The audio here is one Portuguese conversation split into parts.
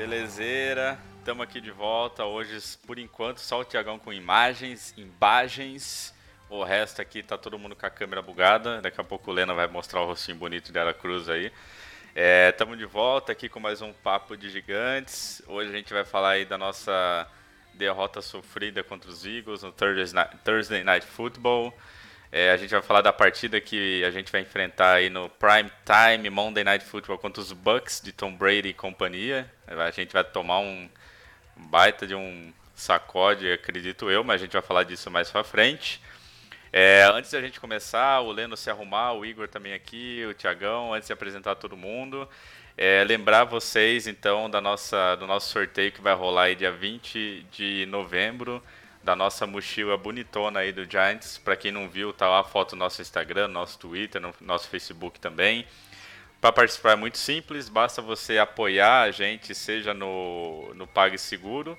belezeira? Estamos aqui de volta. Hoje, por enquanto, só o Tiagão com imagens, imagens. O resto aqui tá todo mundo com a câmera bugada. Daqui a pouco o Lena vai mostrar o rostinho bonito de Ara Cruz aí. Estamos de volta aqui com mais um Papo de Gigantes. Hoje a gente vai falar aí da nossa derrota sofrida contra os Eagles no Thursday Night, Thursday Night Football. É, a gente vai falar da partida que a gente vai enfrentar aí no Prime Time Monday Night Football contra os Bucks de Tom Brady e companhia. A gente vai tomar um baita de um sacode, acredito eu, mas a gente vai falar disso mais pra frente. É, antes da gente começar, o Leno se arrumar, o Igor também aqui, o Tiagão, antes de apresentar todo mundo, é, lembrar vocês então da nossa, do nosso sorteio que vai rolar aí dia 20 de novembro, da nossa mochila bonitona aí do Giants. Para quem não viu, tá lá a foto no nosso Instagram, no nosso Twitter, no nosso Facebook também. Para participar é muito simples, basta você apoiar a gente, seja no, no PagSeguro,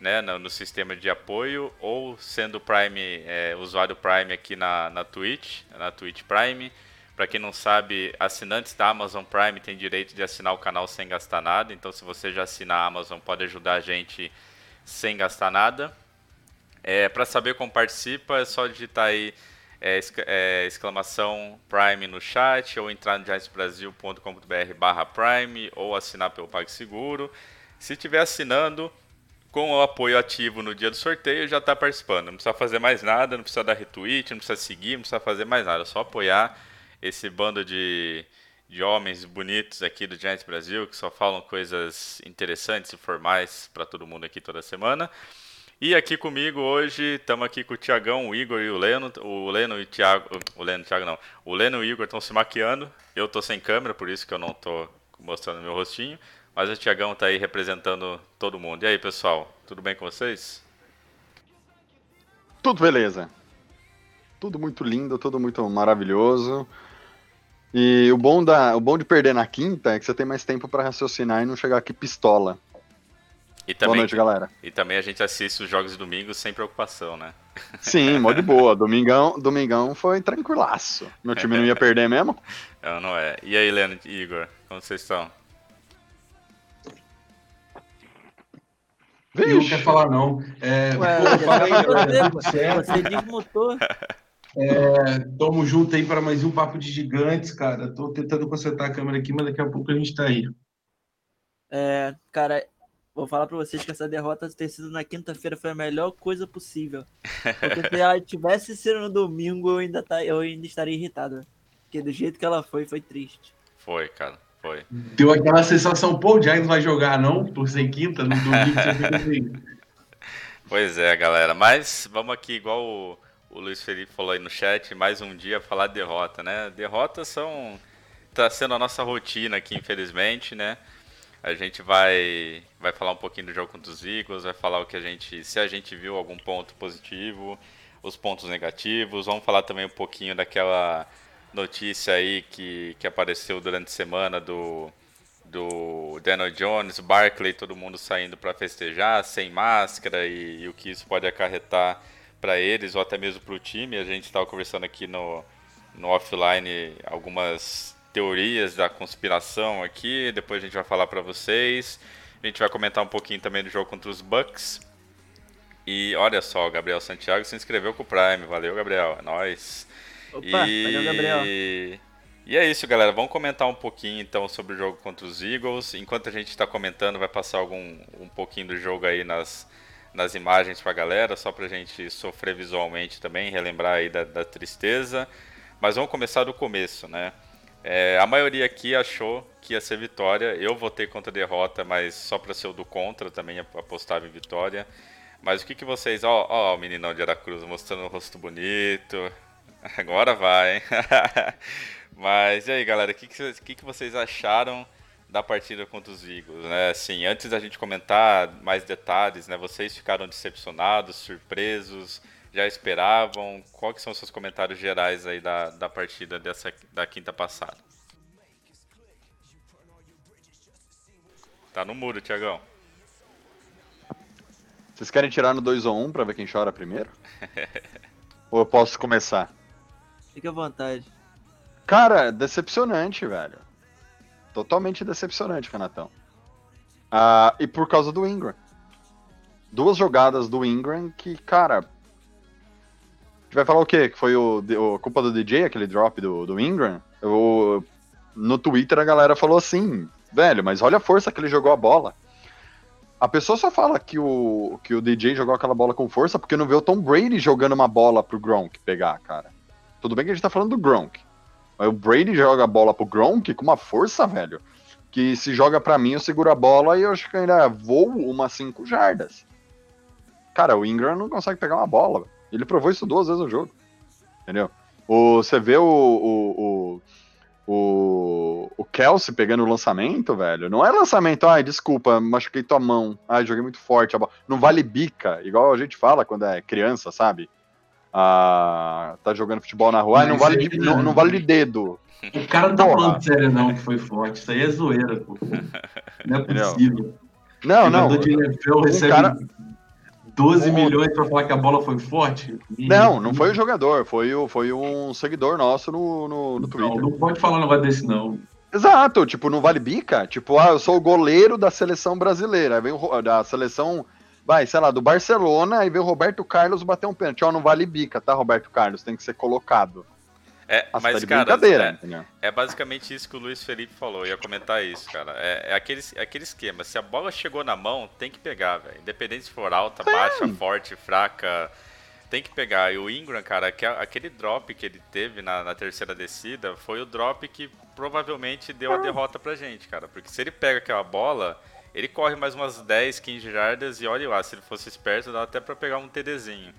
né, no, no sistema de apoio, ou sendo Prime, é, usuário Prime aqui na, na Twitch, na Twitch Prime. Para quem não sabe, assinantes da Amazon Prime têm direito de assinar o canal sem gastar nada. Então, se você já assina a Amazon, pode ajudar a gente sem gastar nada. É, para saber como participa, é só digitar aí é, é, exclamação Prime no chat ou entrar no giantsbrasil.com.br barra Prime ou assinar pelo PagSeguro. Se estiver assinando com o apoio ativo no dia do sorteio, já está participando. Não precisa fazer mais nada, não precisa dar retweet, não precisa seguir, não precisa fazer mais nada. É só apoiar esse bando de, de homens bonitos aqui do Giants Brasil que só falam coisas interessantes e formais para todo mundo aqui toda semana. E aqui comigo hoje, estamos aqui com o Tiagão, o Igor e o Leno. O Leno e o Thiago. O Leno e o Thiago não. O Leno e o Igor estão se maquiando. Eu estou sem câmera, por isso que eu não estou mostrando meu rostinho. Mas o Tiagão está aí representando todo mundo. E aí, pessoal, tudo bem com vocês? Tudo beleza. Tudo muito lindo, tudo muito maravilhoso. E o bom, da, o bom de perder na quinta é que você tem mais tempo para raciocinar e não chegar aqui pistola. E também, boa noite, galera. E também a gente assiste os jogos de domingo sem preocupação, né? Sim, mó de boa. Domingão, domingão foi tranquilaço. Meu time não ia perder mesmo? Não, não é. E aí, Leandro e Igor, como vocês estão? Vixe. Não quer falar, não. É, Ué, pô, fala aí, galera. Tudo você, certo? você desmutou. É, tamo junto aí para mais um Papo de Gigantes, cara. Tô tentando consertar a câmera aqui, mas daqui a pouco a gente tá aí. É, cara, vou falar pra vocês que essa derrota ter sido na quinta-feira foi a melhor coisa possível. Porque se ela tivesse sido no domingo, eu ainda, tá, eu ainda estaria irritado. Porque do jeito que ela foi, foi triste. Foi, cara, foi. Deu aquela sensação, pô, o Giants vai jogar, não? Por ser quinta, no domingo. Pois é, galera. Mas vamos aqui, igual o, o Luiz Felipe falou aí no chat, mais um dia falar de derrota, né? Derrotas são. tá sendo a nossa rotina aqui, infelizmente, né? A gente vai, vai falar um pouquinho do jogo contra os Eagles, vai falar o que a gente. se a gente viu algum ponto positivo, os pontos negativos. Vamos falar também um pouquinho daquela notícia aí que, que apareceu durante a semana do, do Daniel Jones, Barkley, todo mundo saindo para festejar, sem máscara e, e o que isso pode acarretar para eles ou até mesmo para o time. A gente estava conversando aqui no, no offline algumas teorias da conspiração aqui, depois a gente vai falar para vocês. A gente vai comentar um pouquinho também do jogo contra os Bucks. E olha só, o Gabriel Santiago se inscreveu com o Prime. Valeu, Gabriel. É nóis. Opa, valeu, Gabriel. E é isso, galera. Vamos comentar um pouquinho então sobre o jogo contra os Eagles. Enquanto a gente está comentando, vai passar algum um pouquinho do jogo aí nas, nas imagens para a galera, só para a gente sofrer visualmente também, relembrar aí da, da tristeza. Mas vamos começar do começo, né? É, a maioria aqui achou que ia ser vitória. Eu votei contra derrota, mas só para ser o do contra também apostava em vitória. Mas o que, que vocês. Ó, ó, o meninão de Aracruz mostrando o rosto bonito. Agora vai, hein? Mas e aí, galera, o que, que, que, que vocês acharam da partida contra os Eagles, né? Assim, antes da gente comentar mais detalhes, né? Vocês ficaram decepcionados, surpresos, já esperavam? Quais que são os seus comentários gerais aí da, da partida dessa da quinta passada? Tá no muro, Tiagão. Vocês querem tirar no 2 ou 1 pra ver quem chora primeiro? ou eu posso começar? Fique à vontade. Cara, decepcionante, velho. Totalmente decepcionante, Renatão. Ah, e por causa do Ingram. Duas jogadas do Ingram que, cara. Gente vai falar o quê? Que foi o, o culpa do DJ, aquele drop do, do Ingram? No Twitter a galera falou assim, velho, mas olha a força que ele jogou a bola. A pessoa só fala que o, que o DJ jogou aquela bola com força porque não vê o Tom Brady jogando uma bola pro Gronk pegar, cara. Tudo bem que a gente tá falando do Gronk. Mas o Brady joga a bola pro Gronk com uma força, velho. Que se joga para mim, eu seguro a bola e eu acho que ainda vou umas 5 jardas. Cara, o Ingram não consegue pegar uma bola. Ele provou isso duas vezes no jogo. Entendeu? O, você vê o, o, o, o, Kelsey pegando o lançamento, velho. Não é lançamento, ai, desculpa, machuquei tua mão. Ai, joguei muito forte. Não vale bica, igual a gente fala quando é criança, sabe? Ah, tá jogando futebol na rua, ai, não, vale de, não, não vale de dedo. O cara não tá falando sério, não, que foi forte. Isso aí é zoeira, pô. Não é possível. Não, não. O de NFL recebe cara... 12 milhões pra falar que a bola foi forte? Não, não foi o jogador, foi, o, foi um seguidor nosso no, no, no Twitter. Não, não pode falar um negócio desse, não. Exato, tipo, não vale bica. Tipo, ah, eu sou o goleiro da seleção brasileira. Aí vem o, da seleção, vai, sei lá, do Barcelona, aí vem o Roberto Carlos bater um pênalti. Ó, não vale bica, tá, Roberto Carlos? Tem que ser colocado. É, Nossa, mas, tá cara, é, é, basicamente isso que o Luiz Felipe falou. Eu ia comentar isso, cara. É, é, aquele, é aquele esquema. Se a bola chegou na mão, tem que pegar, velho. Independente se for alta, Sim. baixa, forte, fraca. Tem que pegar. E o Ingram, cara, aquele drop que ele teve na, na terceira descida foi o drop que provavelmente deu a derrota pra gente, cara. Porque se ele pega aquela bola, ele corre mais umas 10, 15 jardas e olha lá, se ele fosse esperto, dá até pra pegar um TDzinho.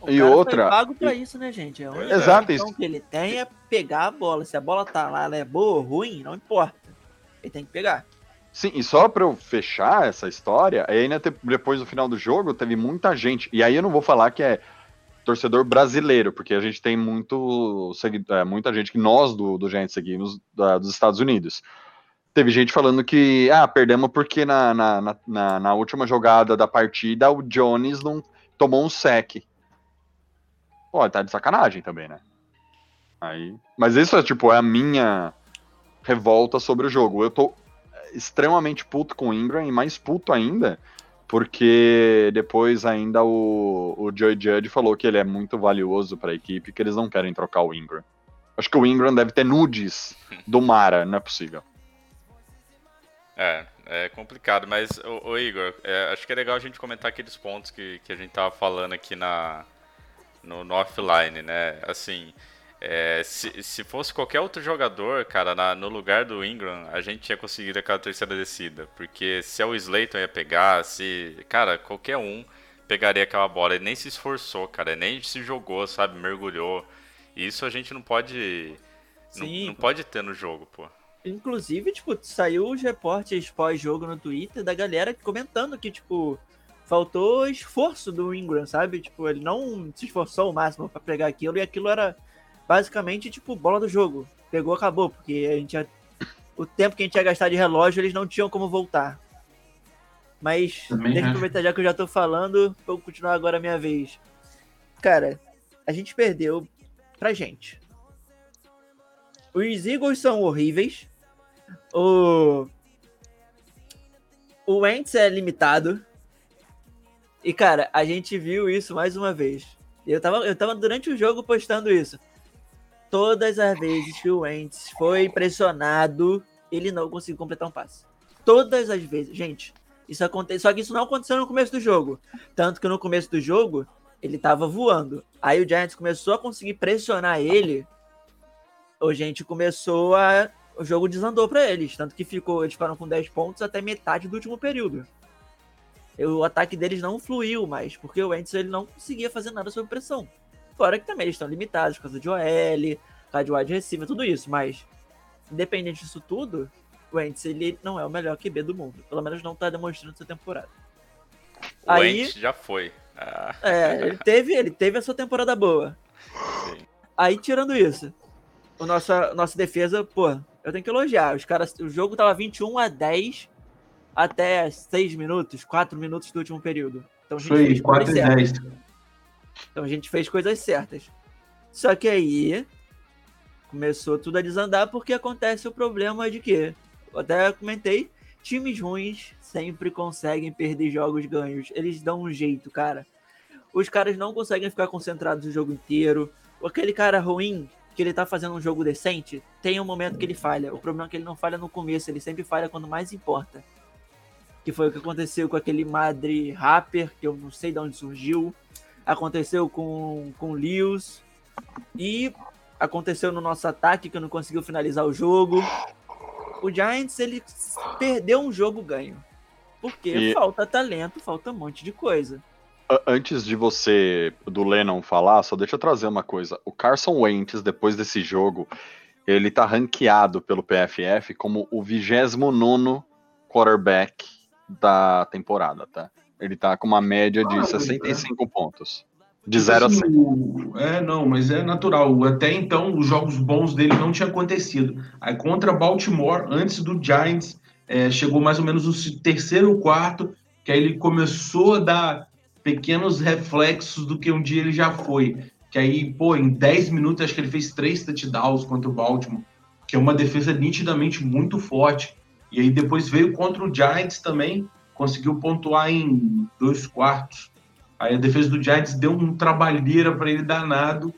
O e outra. Foi pago pra isso, né, gente? É a Exato, isso. que ele tem é pegar a bola. Se a bola tá lá, ela é boa ou ruim, não importa. Ele tem que pegar. Sim, e só pra eu fechar essa história, aí ainda depois do final do jogo, teve muita gente. E aí eu não vou falar que é torcedor brasileiro, porque a gente tem muito, é, muita gente que nós do, do Giants seguimos da, dos Estados Unidos. Teve gente falando que, ah, perdemos porque na, na, na, na última jogada da partida o Jones não tomou um sec. Pô, tá de sacanagem também, né? Aí, mas isso é tipo é a minha revolta sobre o jogo. Eu tô extremamente puto com o Ingram e mais puto ainda porque depois ainda o, o Joey Judge falou que ele é muito valioso para a equipe, que eles não querem trocar o Ingram. Acho que o Ingram deve ter nudes do Mara, não é possível. É, é complicado, mas, o, Igor, é, acho que é legal a gente comentar aqueles pontos que, que a gente tava falando aqui na, no, no offline, né? Assim, é, se, se fosse qualquer outro jogador, cara, na, no lugar do Ingram, a gente tinha conseguido aquela terceira descida. Porque se é o Slayton ia pegar, se. Cara, qualquer um pegaria aquela bola. Ele nem se esforçou, cara. Ele nem se jogou, sabe? Mergulhou. E isso a gente não pode. Sim, não, não pode ter no jogo, pô. Inclusive, tipo, saiu os reportes pós-jogo no Twitter da galera comentando que, tipo, faltou esforço do Ingram, sabe? Tipo, ele não se esforçou o máximo para pegar aquilo e aquilo era basicamente tipo bola do jogo. Pegou, acabou, porque a gente ia... o tempo que a gente ia gastar de relógio, eles não tinham como voltar. Mas Também tem que aproveitar já que eu já tô falando, vou continuar agora a minha vez. Cara, a gente perdeu pra gente. Os Eagles são horríveis. O o Wentz é limitado. E, cara, a gente viu isso mais uma vez. Eu tava, eu tava durante o jogo postando isso. Todas as vezes que o Wentz foi pressionado, ele não conseguiu completar um passe. Todas as vezes. Gente, isso acontece. Só que isso não aconteceu no começo do jogo. Tanto que no começo do jogo, ele tava voando. Aí o Giants começou a conseguir pressionar ele. O gente começou a. O jogo desandou para eles. Tanto que ficou. Eles ficaram com 10 pontos até metade do último período o ataque deles não fluiu mais, porque o Wentz ele não conseguia fazer nada sob pressão. Fora que também eles estão limitados por causa de OL, por causa de wide receiver, tudo isso, mas independente disso tudo, Wentz, ele não é o melhor QB do mundo. Pelo menos não tá demonstrando essa temporada. O Aí- Wentz já foi. Ah, É, ele teve, ele teve a sua temporada boa. sim. Aí, tirando isso, o nossa, nossa defesa, pô, eu tenho que elogiar. Os caras, o jogo tava 21 a 10 até 6 minutos, 4 minutos do último período. Então a gente aí, fez coisas 4 e certas. 10. Então a gente fez coisas certas. Só que aí começou tudo a desandar porque acontece o problema de que, eu até comentei, times ruins sempre conseguem perder jogos ganhos. Eles dão um jeito, cara. Os caras não conseguem ficar concentrados o jogo inteiro. Aquele cara ruim que ele tá fazendo um jogo decente, tem um momento que ele falha. O problema é que ele não falha no começo, ele sempre falha quando mais importa. Que foi o que aconteceu com aquele Madre Rapper, que eu não sei de onde surgiu. Aconteceu com, com o Lewis. E aconteceu no nosso ataque, que não conseguiu finalizar o jogo. O Giants, ele perdeu um jogo ganho. Porque E- falta talento, falta um monte de coisa. Antes de você, do Lennon, falar, só deixa eu trazer uma coisa. O Carson Wentz, depois desse jogo, ele tá ranqueado pelo PFF como o 29 quarterback da temporada, tá? Ele tá com uma média de Ah, 65 pontos. De 0 a Assim, 100. o- É, não, mas é natural. Até então, os jogos bons dele não tinham acontecido. Aí, contra Baltimore, antes do Giants, é, chegou mais ou menos o terceiro ou quarto, que aí ele começou a dar pequenos reflexos do que um dia ele já foi. Que aí, pô, em 10 minutos, acho que ele fez três touchdowns contra o Baltimore, que é uma defesa nitidamente muito forte. E aí, depois veio contra o Giants também, conseguiu pontuar em dois quartos. Aí a defesa do Giants deu um trabalheira para ele danado.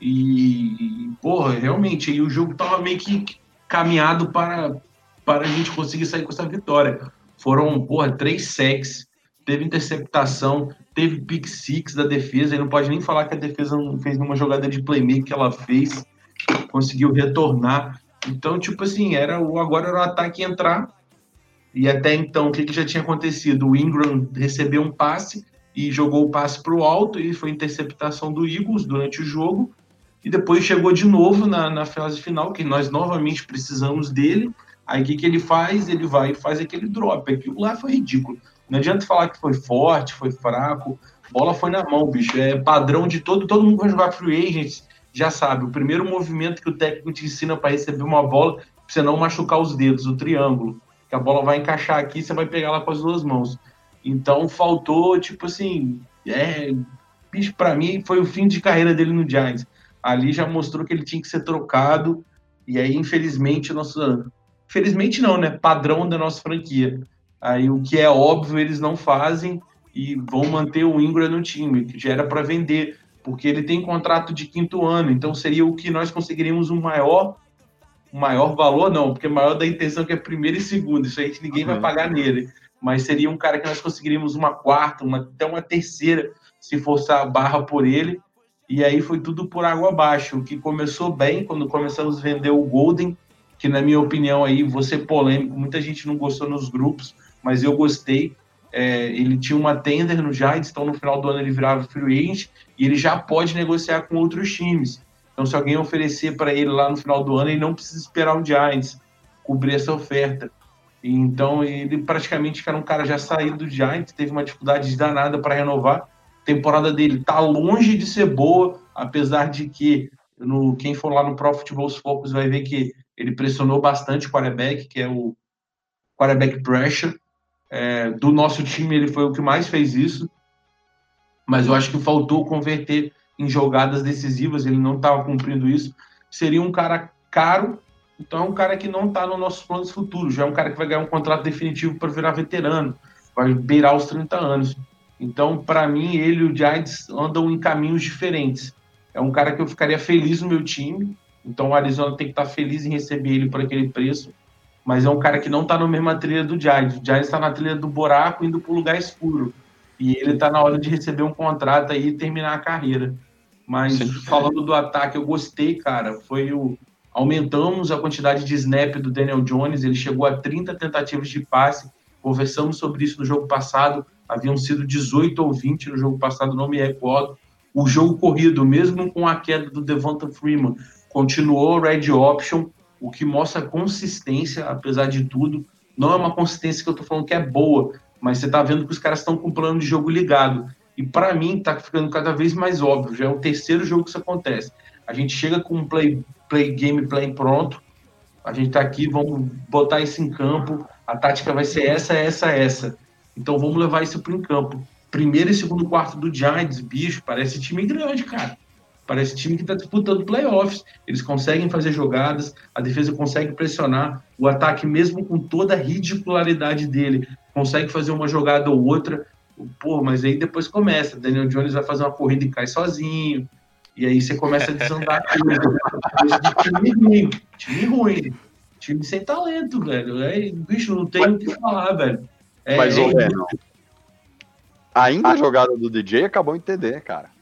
E, e, porra, realmente, aí o jogo tava meio que caminhado para, para a gente conseguir sair com essa vitória. Foram, porra, três sacks, teve interceptação, teve pick six da defesa. Ele não pode nem falar que a defesa não fez nenhuma jogada de playmaker que ela fez, conseguiu retornar. Então, tipo assim, era o, agora era o ataque entrar. E até então, o que, que já tinha acontecido? O Ingram recebeu um passe e jogou o passe para o alto e foi interceptação do Eagles durante o jogo. E depois chegou de novo na, na fase final, que nós novamente precisamos dele. Aí o que, que ele faz? Ele vai e faz aquele drop. Aquilo lá foi ridículo. Não adianta falar que foi forte, foi fraco. Bola foi na mão, bicho. É padrão de todo. Todo mundo vai jogar free agents já sabe. O primeiro movimento que o técnico te ensina para receber uma bola, pra você não machucar os dedos, o triângulo. Que a bola vai encaixar aqui, você vai pegar ela com as duas mãos. Então faltou, tipo assim, é, bicho, para mim foi o fim de carreira dele no Giants. Ali já mostrou que ele tinha que ser trocado, e aí, infelizmente, nosso. Infelizmente não, né? Padrão da nossa franquia. Aí o que é óbvio eles não fazem e vão manter o Ingram no time, que já era para vender, porque ele tem contrato de quinto ano, então seria o que nós conseguiríamos um maior um maior valor, não, porque maior da intenção que é primeiro e segundo, isso aí que ninguém vai Uhum. pagar nele mas seria um cara que nós conseguiríamos uma quarta, uma, até uma terceira, se forçar a barra por ele. E aí foi tudo por água abaixo. O que começou bem quando começamos a vender o Golden, que na minha opinião aí, ser polêmico, muita gente não gostou nos grupos, mas eu gostei. É, ele tinha uma tender no Giants, então no final do ano ele virava free agent e ele já pode negociar com outros times. Então se alguém oferecer para ele lá no final do ano, ele não precisa esperar o Giants cobrir essa oferta. Então ele praticamente era um cara já saído do Giants, teve uma dificuldade danada para renovar. A temporada dele tá longe de ser boa, apesar de que no, quem for lá no Pro Football Focus vai ver que ele pressionou bastante o quarterback, que é o quarterback pressure. É, do nosso time ele foi o que mais fez isso, mas eu acho que faltou converter em jogadas decisivas, ele não estava cumprindo isso. Seria um cara caro, então é um cara que não está nos nossos planos futuros. Já é um cara que vai ganhar um contrato definitivo para virar veterano, vai beirar os 30 anos. Então, para mim, ele e o Giants andam em caminhos diferentes. É um cara que eu ficaria feliz no meu time. Então, o Arizona tem que estar feliz em receber ele por aquele preço. Mas é um cara que não está na mesma trilha do Giants. O Giants está na trilha do buraco, indo para o lugar escuro. E ele está na hora de receber um contrato aí e terminar a carreira. Mas Sim. falando do ataque, eu gostei, cara. Foi o, aumentamos a quantidade de snap do Daniel Jones, ele chegou a 30 tentativas de passe, conversamos sobre isso no jogo passado, haviam sido 18 ou 20 no jogo passado, não me recordo. O jogo corrido, mesmo com a queda do Devonta Freeman, continuou red option, o que mostra consistência, apesar de tudo. Não é uma consistência que eu tô falando que é boa, mas você tá vendo que os caras estão com o plano de jogo ligado. E para mim tá ficando cada vez mais óbvio. Já é o terceiro jogo que isso acontece. A gente chega com um play, play gameplay pronto. A gente tá aqui, vamos botar isso em campo. A tática vai ser essa, essa, essa. Então vamos levar isso para em campo. Primeiro e segundo quarto do Giants, bicho, parece time grande, cara. Parece time que está disputando playoffs. Eles conseguem fazer jogadas, a defesa consegue pressionar, o ataque, mesmo com toda a ridicularidade dele, consegue fazer uma jogada ou outra. Pô, mas aí depois começa. Daniel Jones vai fazer uma corrida e cai sozinho. E aí você começa a desandar tudo. time ruim, time ruim. Time sem talento, velho. É, bicho, não tem o que falar, velho. É, Mas, é, ô, Lennon, ainda a jogada do DJ acabou em TD, cara.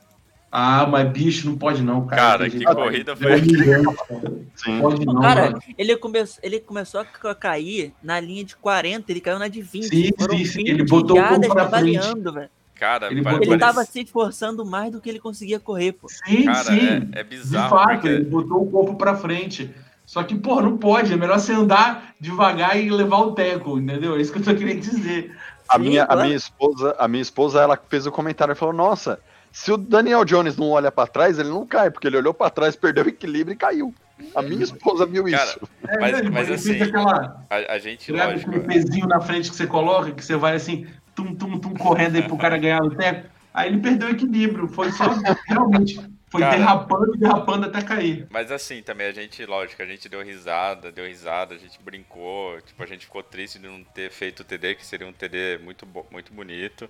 Ah, mas bicho, não pode não, cara. Cara, que gente- corrida foi. Sim. Pode não, Cara, mano. ele, come... ele começou a ca- cair na linha de 40, ele caiu na de 20. Sim, sim, sim, 20 ele botou o corpo pra frente. velho. Cara, Ele pare- Ele tava se esforçando mais do que ele conseguia correr, pô. Sim, Cara, sim. é, é De bizarro. fato, porque- ele botou o corpo pra frente. Só que, pô, não pode. É melhor você andar devagar e levar o teco, entendeu? É isso que eu tô querendo dizer. A Sim, minha, a claro. minha esposa, a minha esposa, ela fez o comentário e falou: Nossa, se o Daniel Jones não olha pra trás, ele não cai, porque ele olhou pra trás, perdeu o equilíbrio e caiu. A minha esposa viu Cara, isso. É, Mas- mas assim, aquela. A, a gente, lógico. aquele pezinho na frente que você coloca, que você vai assim, tum, tum, tum, correndo aí pro cara ganhar o teco. Aí ele perdeu o equilíbrio. Foi só, realmente, foi Cara. derrapando, derrapando até cair. Mas assim, também a gente, lógico, a gente deu risada, deu risada, a gente brincou, tipo, a gente ficou triste de não ter feito o TD, que seria um TD muito, muito bonito.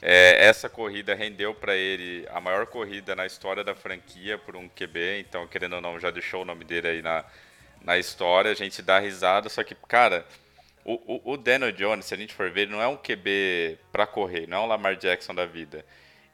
É, essa corrida rendeu pra ele a maior corrida na história da franquia por um QB, então, querendo ou não, já deixou o nome dele aí na, na história, a gente dá risada, só que, cara, o, o, o Daniel Jones, se a gente for ver, ele não é um QB pra correr, não é um Lamar Jackson da vida.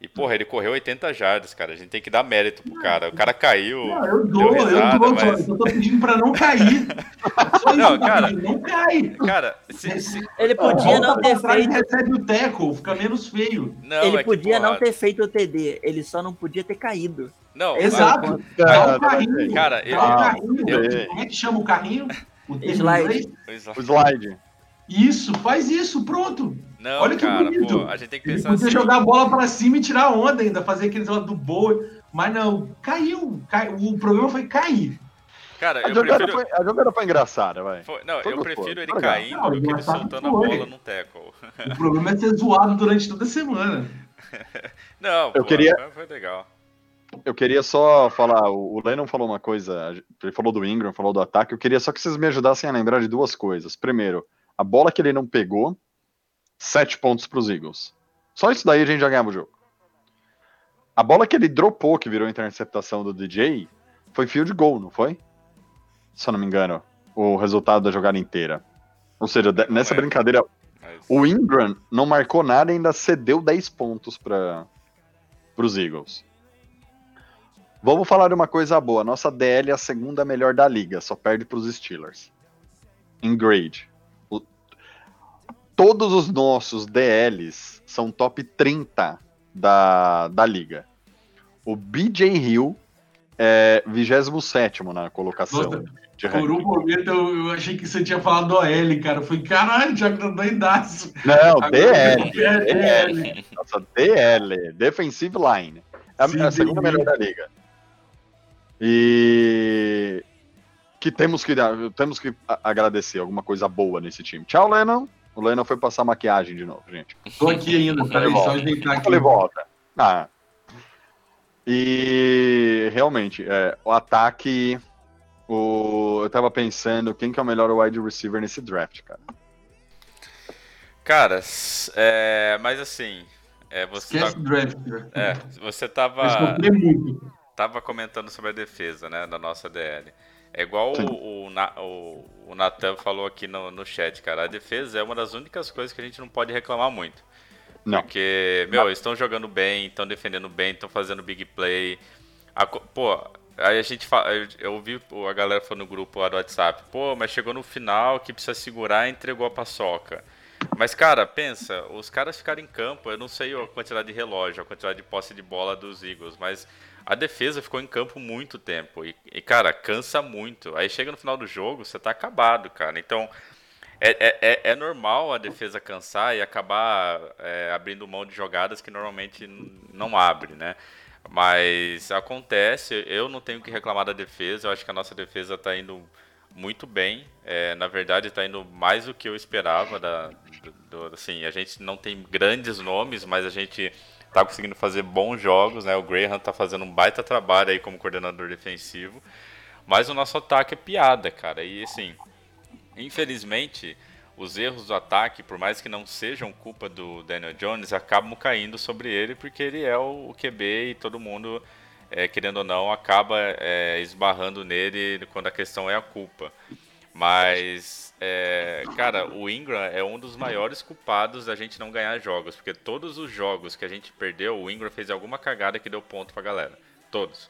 E, porra, ele correu 80 jardas, cara. A gente tem que dar mérito pro cara. O cara caiu. Não, eu deu dou, risada, eu dou, mas- eu tô pedindo pra não cair. Isso Não, que cara. não cai. Cara, se, se- Ele podia não ter e feito. recebe o teco, fica menos feio. não, ele é que, podia não porra, ter feito o TD, ele só não podia ter caído. Não, Exato. Dá Cara, carrinho. Cara, eu- um carrinho. eu- Como é que chama o carrinho? O Slide. O slide. Isso, faz isso, pronto. Não, Olha que cara, bonito. pô, a gente tem que Ele pensar podia assim. jogar a bola pra cima e tirar onda ainda, fazer aqueles lá do boa. Mas não, caiu. cai- O problema foi cair. Cara, A eu jogada, prefiro. foi, a jogada foi engraçada, vai. foi- Não, foi eu prefiro ele foi legal. caindo Não, do que ele engraçado soltando a foi. bola num tackle. O problema é ser zoado durante toda a semana. Não, Eu pô, queria- foi- legal. Eu queria só falar, o o Lennon falou uma coisa, ele falou do Ingram, falou do ataque, eu queria só que vocês me ajudassem a lembrar de duas coisas. Primeiro, a bola que ele não pegou, sete pontos para os Eagles. Só isso daí a gente já ganhava o jogo. A bola que ele dropou, que virou interceptação do DJ, foi field goal, não foi? Se eu não me engano, o resultado da jogada inteira. Ou seja, nessa lembro. brincadeira, Mas- o Ingram não marcou nada e ainda cedeu 10 pontos para os Eagles. Vamos falar de uma coisa boa. Nossa DL é a segunda melhor da liga, só perde para os Steelers. Em grade. Todos os nossos DLs são top 30 da, da liga. O BJ Hill é 27 na colocação. Nossa, de Por um momento eu, eu achei que você tinha falado do OL, cara. Foi caralho, já tá doidaço. Não, Agora DL. DL. Nossa, DL, Defensive Line. É a, Sim, é a segunda melhor da liga. E que temos que temos que agradecer alguma coisa boa nesse time. Tchau, Lennon. O Lennon foi passar maquiagem de novo, gente. Tô aqui ainda, peraí, só ajeitar aqui. Ele volta. Ah. E realmente, é, o ataque. O, eu tava pensando quem que é o melhor wide receiver nesse draft, cara. Cara, é, mas assim, é, você, Esquece tá, o draft. né? é, você tava, tava comentando sobre a defesa, né, da nossa DL. É igual Sim. o, o, Na- o, o Natan falou aqui no, no chat, cara. A defesa é uma das únicas coisas que a gente não pode reclamar muito. Não. Porque, meu, eles estão jogando bem, estão defendendo bem, estão fazendo big play. A pô, aí a gente fala, eu, eu ouvi a galera falando no grupo lá do WhatsApp, pô, mas chegou no final que precisa segurar e entregou a paçoca. Mas, cara, pensa, os caras ficaram em campo, eu não sei a quantidade de relógio, a quantidade de posse de bola dos Eagles, mas a defesa ficou em campo muito tempo. E, e, cara, cansa muito. Aí chega no final do jogo, você tá acabado, cara. Então, é, é, é, é normal a defesa cansar e acabar é, abrindo mão de jogadas que normalmente não abre, né? Mas acontece, eu não tenho que reclamar da defesa, eu acho que a nossa defesa está indo muito bem. É, na verdade, está indo mais do que eu esperava. Da, do, do, assim, a gente não tem grandes nomes, mas a gente está conseguindo fazer bons jogos. Né? O Graham está fazendo um baita trabalho aí como coordenador defensivo. Mas o nosso ataque é piada, cara. E assim, infelizmente, os erros do ataque, por mais que não sejam culpa do Daniel Jones, acabam caindo sobre ele porque ele é o, QB e todo mundo, é, querendo ou não, acaba é, esbarrando nele quando a questão é a culpa. Mas, é, cara, o Ingram é um dos maiores culpados da gente não ganhar jogos, porque todos os jogos que a gente perdeu, o Ingram fez alguma cagada que deu ponto pra galera. Todos.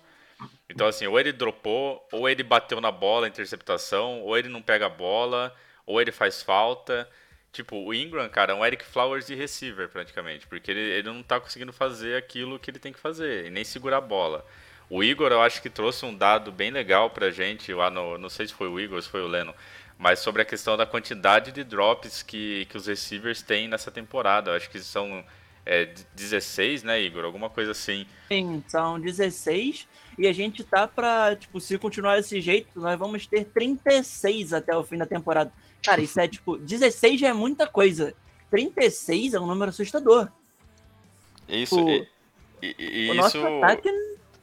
Então, assim, ou ele dropou, ou ele bateu na bola, interceptação, ou ele não pega a bola, ou ele faz falta. Tipo, o Ingram, cara, é um Eric Flowers de receiver, praticamente, porque ele, ele não tá conseguindo fazer aquilo que ele tem que fazer, e nem segurar a bola. O Igor, eu acho que trouxe um dado bem legal pra gente, lá no, não sei se foi o Igor, se foi o Leno, mas sobre a questão da quantidade de drops que, que os receivers têm nessa temporada. Eu acho que são é, 16, né, Igor? Alguma coisa assim. Sim, são 16 e a gente tá pra, tipo, se continuar desse jeito, nós vamos ter 36 até o fim da temporada. Cara, isso é tipo, 16 já é muita coisa. 36 é um número assustador. Isso, tipo, e, e, e o isso... nosso ataque,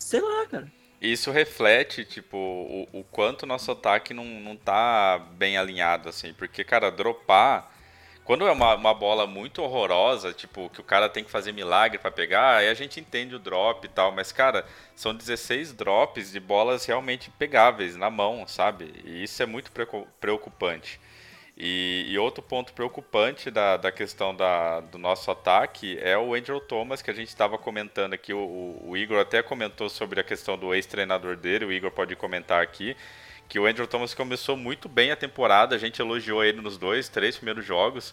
sei lá, cara. Isso reflete, tipo, o, o quanto nosso ataque não, não tá bem alinhado, assim. Porque, cara, dropar quando é uma, uma bola muito horrorosa, tipo, que o cara tem que fazer milagre para pegar, aí a gente entende o drop e tal, mas, cara, são 16 drops de bolas realmente pegáveis na mão, sabe? E isso é muito preocupante. E, e outro ponto preocupante da, da questão da, do nosso ataque é o Angel Thomas, que a gente estava comentando aqui, o, o Igor até comentou sobre a questão do ex-treinador dele, o Igor pode comentar aqui que o Andrew Thomas começou muito bem a temporada, a gente elogiou ele nos dois, três primeiros jogos,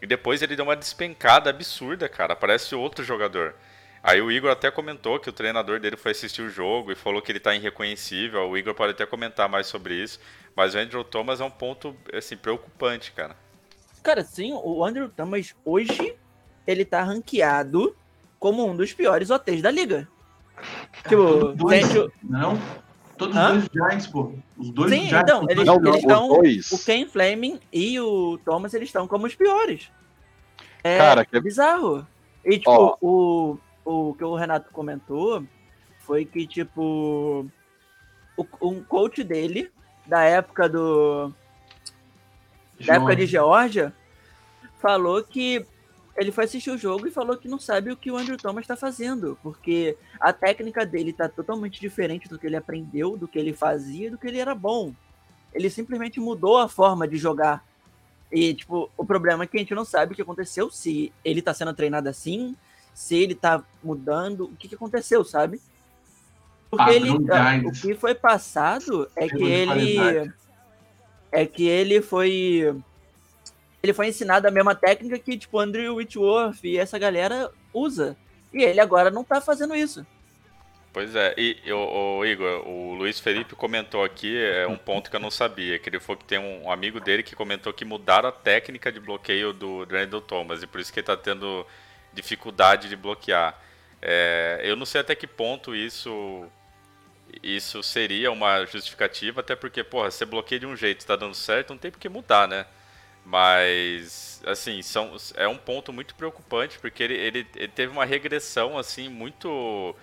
e depois ele deu uma despencada absurda, cara, parece outro jogador. Aí o Igor até comentou que o treinador dele foi assistir o jogo e falou que ele está irreconhecível. O Igor pode até comentar mais sobre isso, mas o Andrew Thomas é um ponto assim preocupante, cara. Cara, sim, o Andrew Thomas hoje ele tá ranqueado como um dos piores hotéis da liga. Tipo, dois, não? Todos Hã? os dois Giants, pô. Os dois Sim, Giants. Então, eles, não, eles estão. O Ken Fleming e o Thomas, eles estão como os piores. É Cara, que... bizarro. E, tipo, oh. o, o que o Renato comentou foi que, tipo, o, um coach dele, da época do. Da época de Georgia, falou que ele foi assistir o jogo e falou que não sabe o que o Andrew Thomas está fazendo, porque a técnica dele está totalmente diferente do que ele aprendeu, do que ele fazia, do que ele era bom. Ele simplesmente mudou a forma de jogar. E, tipo, o problema é que a gente não sabe o que aconteceu, se ele está sendo treinado assim, se ele está mudando, o que, que aconteceu, sabe? Porque ah, ele, o que foi passado é que ele. É que ele foi ele foi ensinado a mesma técnica que, tipo, Andrew Whitworth e essa galera usa. E ele agora não tá fazendo isso. Pois é, e o, o, Igor, o Luiz Felipe comentou aqui é um ponto que eu não sabia, que ele falou que tem um amigo dele que comentou que mudaram a técnica de bloqueio do Randall Thomas, e por isso que ele tá tendo dificuldade de bloquear. É, eu não sei até que ponto isso isso seria uma justificativa, até porque, porra, você bloqueia de um jeito, está dando certo, não tem por que mudar, né? Mas, assim, são, é um ponto muito preocupante, porque ele, ele, ele, teve uma regressão, assim, muito,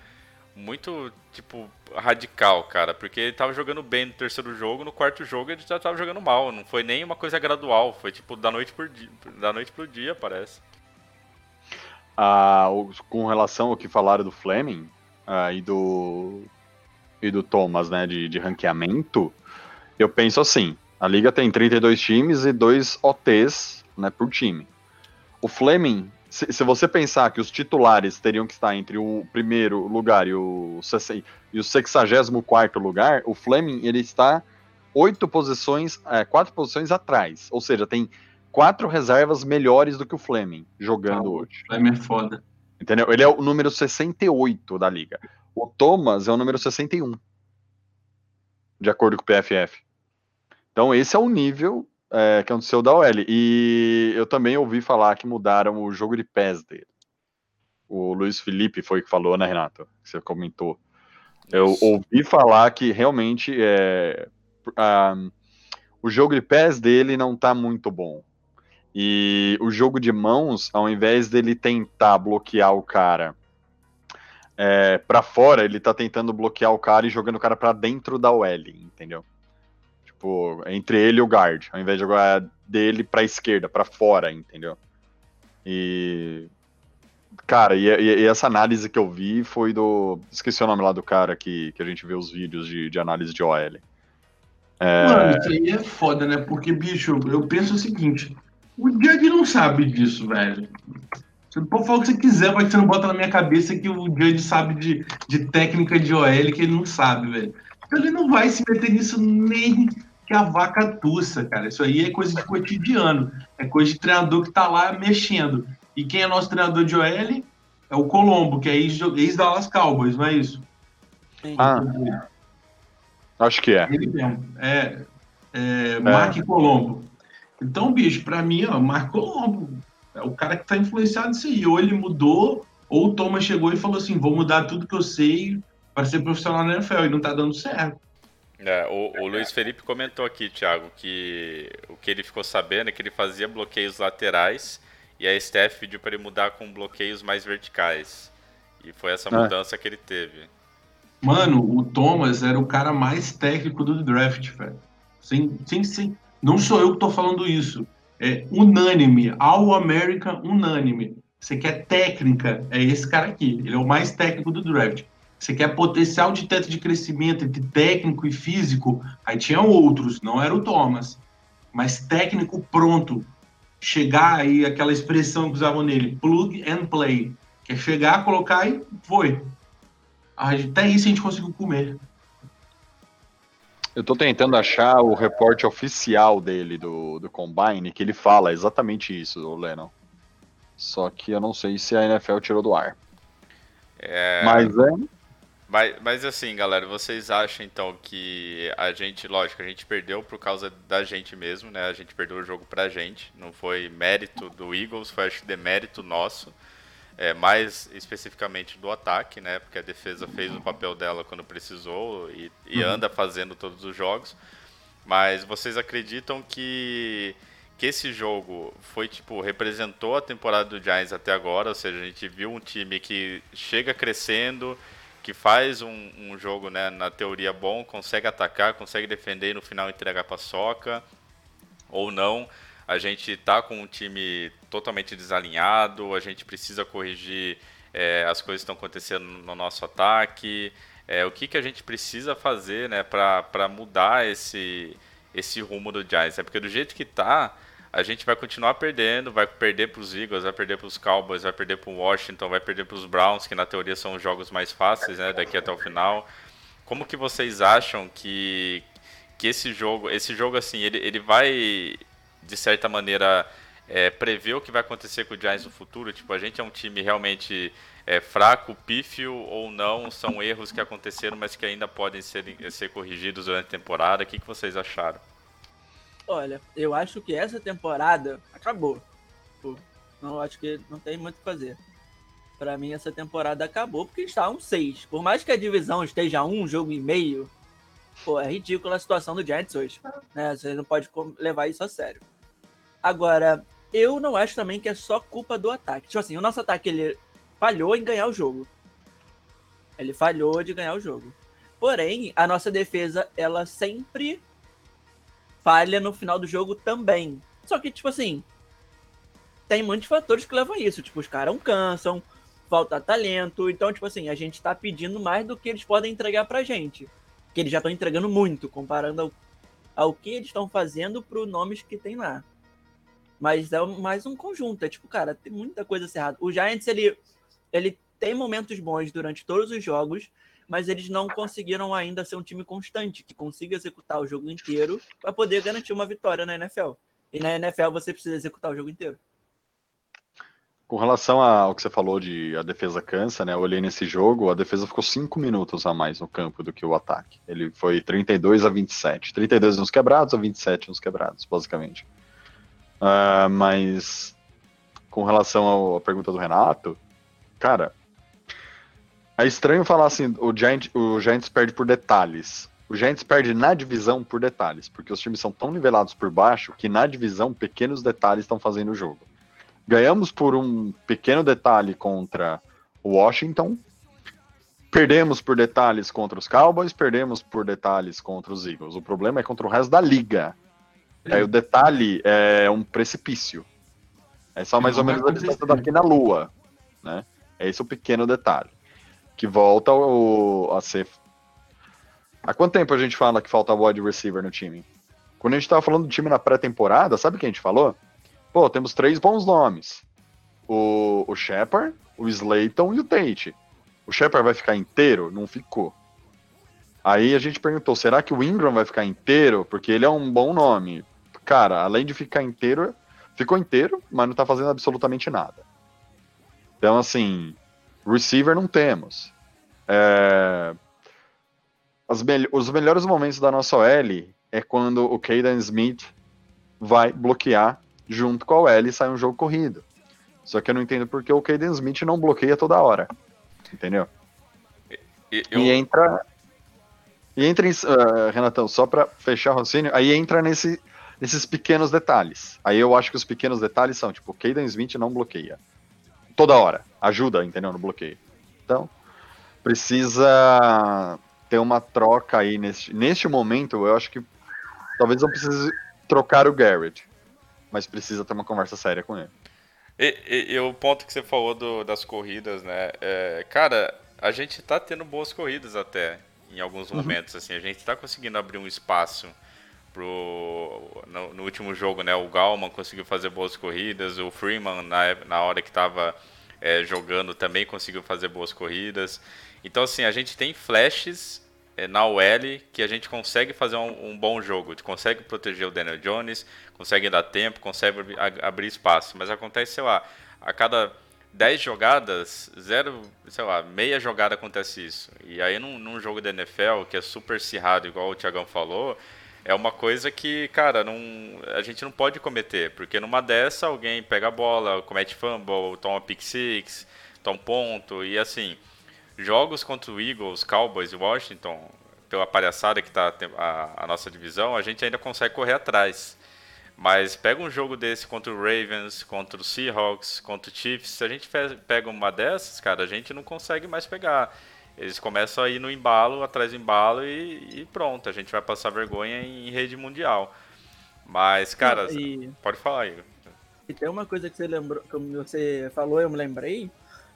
muito, tipo, radical, cara. Porque ele tava jogando bem no terceiro jogo, no quarto jogo ele já tava jogando mal. Não foi nem uma coisa gradual, foi, tipo, da noite, por dia, da noite pro dia, parece. Ah, com relação ao que falaram do Fleming ah, e do e do Thomas, né, de, de ranqueamento, eu penso assim, a liga tem 32 times e dois OTs né, por time. O Fleming, se, se, você pensar que os titulares teriam que estar entre o primeiro lugar e o, e o 64 lugar, o Fleming ele está oito posições, é, quatro posições atrás. Ou seja, tem quatro reservas melhores do que o Fleming jogando Ah, hoje. O Fleming é foda. Entendeu? Ele é o número 68 da liga. O Thomas é o número 61. De acordo com o PFF. Então, esse é o nível é, que aconteceu da OL. E eu também ouvi falar que mudaram o jogo de pés dele. O Luiz Felipe foi que falou, né, Renato? Você comentou. Eu Isso. ouvi falar que realmente é, ah, o jogo de pés dele não tá muito bom. E o jogo de mãos, ao invés dele tentar bloquear o cara é, para fora, ele tá tentando bloquear o cara e jogando o cara para dentro da OL, entendeu? Tipo, entre ele e o guard, ao invés de jogar dele pra esquerda, para fora, entendeu? E. Cara, e, e- essa análise que eu vi foi do. Esqueci o nome lá do cara que, que a gente vê os vídeos de, de análise de OL. É, Mano, isso aí é foda, né? Porque, bicho, eu penso o seguinte: o Judge não sabe disso, velho. Você pode falar o que você quiser, mas você não bota na minha cabeça que o Judge sabe de, de técnica de OL que ele não sabe, velho. Então ele não vai se meter nisso nem que a vaca tussa, cara. Isso aí é coisa de cotidiano. É coisa de treinador que tá lá mexendo. E quem é nosso treinador de OL? É o Colombo, que é ex- ex-Dallas Cowboys, não é isso? Ah, acho que é. Ele mesmo. É, é Mark Colombo. Então, bicho, pra mim, ó, Mark Colombo é o cara que tá influenciado nisso aí. Ou ele mudou, ou o Thomas chegou e falou assim: vou mudar tudo que eu sei para ser profissional na NFL. E não tá dando certo. É, o, o Luiz Felipe comentou aqui, Thiago, que o que ele ficou sabendo é que ele fazia bloqueios laterais e a Steph pediu para ele mudar com bloqueios mais verticais. E foi essa Ah. mudança que ele teve. Mano, o Thomas era o cara mais técnico do draft, velho. Sem, sem, sem, não sou eu que tô falando isso. É unânime, All American unânime. Você quer técnica, é esse cara aqui. Ele é o mais técnico do draft. Você quer potencial de teto de crescimento entre técnico e físico, aí tinha outros, não era o Thomas. Mas técnico pronto. Chegar aí, aquela expressão que usavam nele, plug and play. Quer chegar, colocar e foi. Até isso a gente conseguiu comer. Eu tô tentando achar o reporte oficial dele do, do Combine, que ele fala exatamente isso, o Lennon. Só que eu não sei se a NFL tirou do ar. É, Mas é. Mas, mas assim, galera, vocês acham então que a gente, lógico, a gente perdeu por causa da gente mesmo, né? A gente perdeu o jogo pra gente, não foi mérito do Eagles, foi acho que demérito nosso, é, mais especificamente do ataque, né? Porque a defesa fez o papel dela quando precisou e, e anda fazendo todos os jogos. Mas vocês acreditam que, que esse jogo foi tipo representou a temporada do Giants até agora? Ou seja, a gente viu um time que chega crescendo, que faz um, um jogo, né, na teoria bom, consegue atacar, consegue defender e no final entregar a paçoca, ou não. A gente tá com um time totalmente desalinhado, a gente precisa corrigir é, as coisas que estão acontecendo no nosso ataque. É, o que, que a gente precisa fazer né, para mudar esse, esse rumo do Giants? É porque do jeito que tá, a gente vai continuar perdendo, vai perder para os Eagles, vai perder para os Cowboys, vai perder para o Washington, vai perder para os Browns, que na teoria são os jogos mais fáceis né, daqui até o final. Como que vocês acham que, que esse jogo, esse jogo assim, ele, ele vai de certa maneira é, prever o que vai acontecer com o Giants no futuro? Tipo, a gente é um time realmente é, fraco, pífio ou não? São erros que aconteceram, mas que ainda podem ser, ser corrigidos durante a temporada? O que, que vocês acharam? Olha, eu acho que essa temporada acabou. Pô, não acho que não tem muito o que fazer. Pra mim, essa temporada acabou porque está um 6. Por mais que a divisão esteja um jogo e meio, pô, é ridícula a situação do Giants hoje. Né? Você não pode levar isso a sério. Agora, eu não acho também que é só culpa do ataque. Tipo assim, o nosso ataque ele falhou em ganhar o jogo. Ele falhou de ganhar o jogo. Porém, a nossa defesa, ela sempre falha no final do jogo também. Só que, tipo assim, tem muitos fatores que levam a isso. Tipo, os caras cansam, falta talento. Então, tipo assim, a gente tá pedindo mais do que eles podem entregar pra gente. Que eles já estão entregando muito, comparando ao, ao que eles estão fazendo pro nomes que tem lá. Mas é mais um conjunto. É tipo, cara, tem muita coisa errada. O Giants, ele, ele tem momentos bons durante todos os jogos, mas eles não conseguiram ainda ser um time constante, que consiga executar o jogo inteiro para poder garantir uma vitória na NFL. E na NFL você precisa executar o jogo inteiro. Com relação ao que você falou de a defesa cansa, né? Eu olhei nesse jogo, a defesa ficou 5 minutos a mais no campo do que o ataque. Ele foi 32 a 27. 32 nos quebrados a 27 nos quebrados, basicamente. Uh, mas com relação ao- à pergunta do Renato, cara, é estranho falar assim, o, Giant, o Giants perde por detalhes. O Giants perde na divisão por detalhes, porque os times são tão nivelados por baixo que na divisão pequenos detalhes estão fazendo o jogo. Ganhamos por um pequeno detalhe contra o Washington. Perdemos por detalhes contra os Cowboys, perdemos por detalhes contra os Eagles. O problema é contra o resto da liga. Aí o detalhe é um precipício. É só mais ou menos a distância daqui na Lua, né? É esse o pequeno detalhe. Que volta ao- a ser... Há quanto tempo a gente fala que falta wide receiver no time? Quando a gente tava falando do time na pré-temporada, sabe o que a gente falou? Pô, temos três bons nomes. O, o Shepard, o Slayton e o Tate. O Shepard vai ficar inteiro? Não ficou. Aí a gente perguntou, será que o Ingram vai ficar inteiro? Porque ele é um bom nome. Cara, além de ficar inteiro, ficou inteiro, mas não tá fazendo absolutamente nada. Então, assim, receiver não temos. É, mel- os melhores momentos da nossa OL é quando o Caden Smith vai bloquear junto com a OL e sai um jogo corrido. Só que eu não entendo porque o Caden Smith não bloqueia toda hora. Entendeu? E- eu- E entra. E entra em. ah, Renatão, só pra fechar o raciocínio, aí entra nesse, nesses pequenos detalhes. Aí eu acho que os pequenos detalhes são, tipo, Caden Smith não bloqueia. Toda hora. Ajuda, entendeu? No bloqueio. Então, precisa ter uma troca aí neste, neste momento. Eu acho que talvez não precise trocar o Garrett. Mas precisa ter uma conversa séria com ele. E, e- e o ponto que você falou do- das corridas, né? é, cara, a gente tá tendo boas corridas até, em alguns momentos, assim. A gente tá conseguindo abrir um espaço pro... No, no último jogo, né? O Galman conseguiu fazer boas corridas, o Freeman, na, na hora que tava é, jogando, também conseguiu fazer boas corridas. Então, assim, a gente tem flashes é, na OL que a gente consegue fazer um, um bom jogo, consegue proteger o Daniel Jones, consegue dar tempo, consegue abrir, a- abrir espaço. Mas acontece, sei lá, a cada 10 jogadas, zero, sei lá, meia jogada acontece isso. E aí num, num jogo da NFL, que é super acirrado, igual o Thiagão falou, é uma coisa que, cara, não, a gente não pode cometer, porque numa dessa alguém pega a bola, comete fumble, toma pick six, toma ponto, e assim, jogos contra o Eagles, Cowboys e Washington, pela palhaçada que está a, a nossa divisão, a gente ainda consegue correr atrás. Mas pega um jogo desse contra o Ravens, contra o Seahawks, contra o Chiefs, se a gente pega uma dessas, cara, a gente não consegue mais pegar. Eles começam a ir no embalo, atrás do embalo e, e pronto, a gente vai passar vergonha em rede mundial. Mas, cara, E, pode falar, Igor. e tem uma coisa que você lembrou, como você falou, eu me lembrei.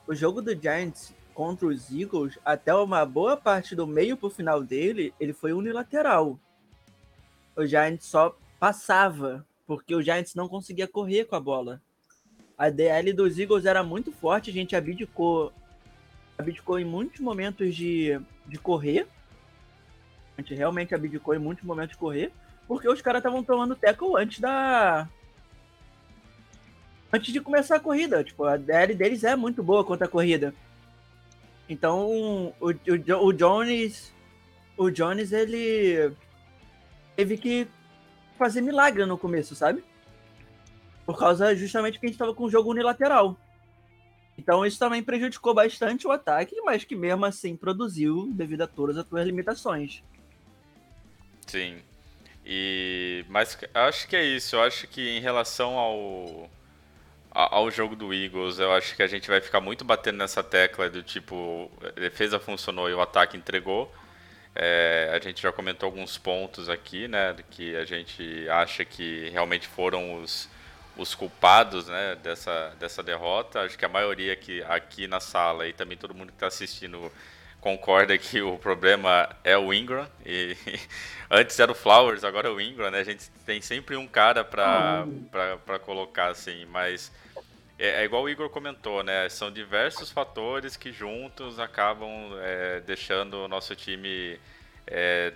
O jogo do Giants contra os Eagles, até uma boa parte do meio pro final dele, ele foi unilateral. O Giants só passava, porque o Giants não conseguia correr com a bola. A DL dos Eagles era muito forte, a gente abdicou, abdicou em muitos momentos de, de correr. A gente realmente abdicou em muitos momentos de correr, porque os caras estavam tomando tackle antes da, antes de começar a corrida. Tipo, a DL deles é muito boa contra a corrida. Então, o, o, o Jones. O Jones, ele. Teve que fazer milagre no começo, sabe? Por causa justamente que a gente tava com o jogo unilateral. Então isso também prejudicou bastante o ataque, mas que mesmo assim produziu devido a todas as suas limitações. Sim. E mas acho que é isso. Eu acho que em relação ao ao jogo do Eagles, eu acho que a gente vai ficar muito batendo nessa tecla do tipo a defesa funcionou e o ataque entregou. É, a gente já comentou alguns pontos aqui, né, que a gente acha que realmente foram os, os culpados, né, dessa, dessa derrota. Acho que a maioria aqui, aqui na sala e também todo mundo que está assistindo concorda que o problema é o Ingram. E antes era o Flowers, agora é o Ingram, né? A gente tem sempre um cara para colocar assim, mas é, é igual o Igor comentou, né? São diversos fatores que juntos acabam é, deixando o nosso time é,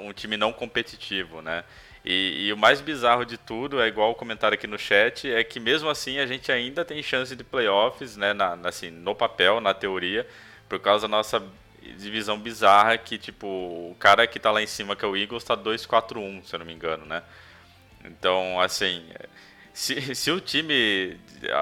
um time não competitivo, né? E, e, o mais bizarro de tudo, é igual o comentário aqui no chat, é que mesmo assim a gente ainda tem chance de playoffs, né? Na, assim, no papel, na teoria, por causa da nossa divisão bizarra que, tipo, o cara que tá lá em cima, que é o Eagles, tá 2-4-1, se eu não me engano, né? Então, assim, se, se o time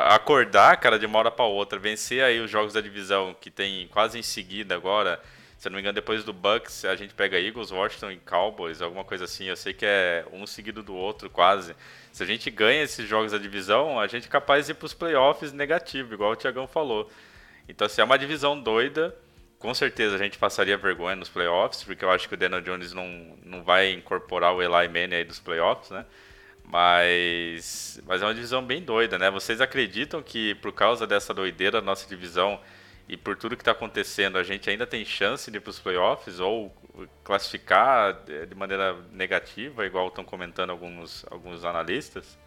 acordar, cara, de uma hora para outra, vencer aí os jogos da divisão que tem quase em seguida agora, se não me engano, depois do Bucks, a gente pega Eagles, Washington e Cowboys, alguma coisa assim. Eu sei que é um seguido do outro, quase. Se a gente ganha esses jogos da divisão, a gente é capaz de ir para os playoffs negativo, igual o Tiagão falou. Então, se é uma divisão doida, com certeza a gente passaria vergonha nos playoffs, porque eu acho que o Daniel Jones não, não vai incorporar o Eli Manning aí dos playoffs, né? Mas, mas é uma divisão bem doida, né? Vocês acreditam que por causa dessa doideira nossa divisão e por tudo que está acontecendo, a gente ainda tem chance de ir para os playoffs ou classificar de maneira negativa, igual estão comentando alguns, alguns analistas?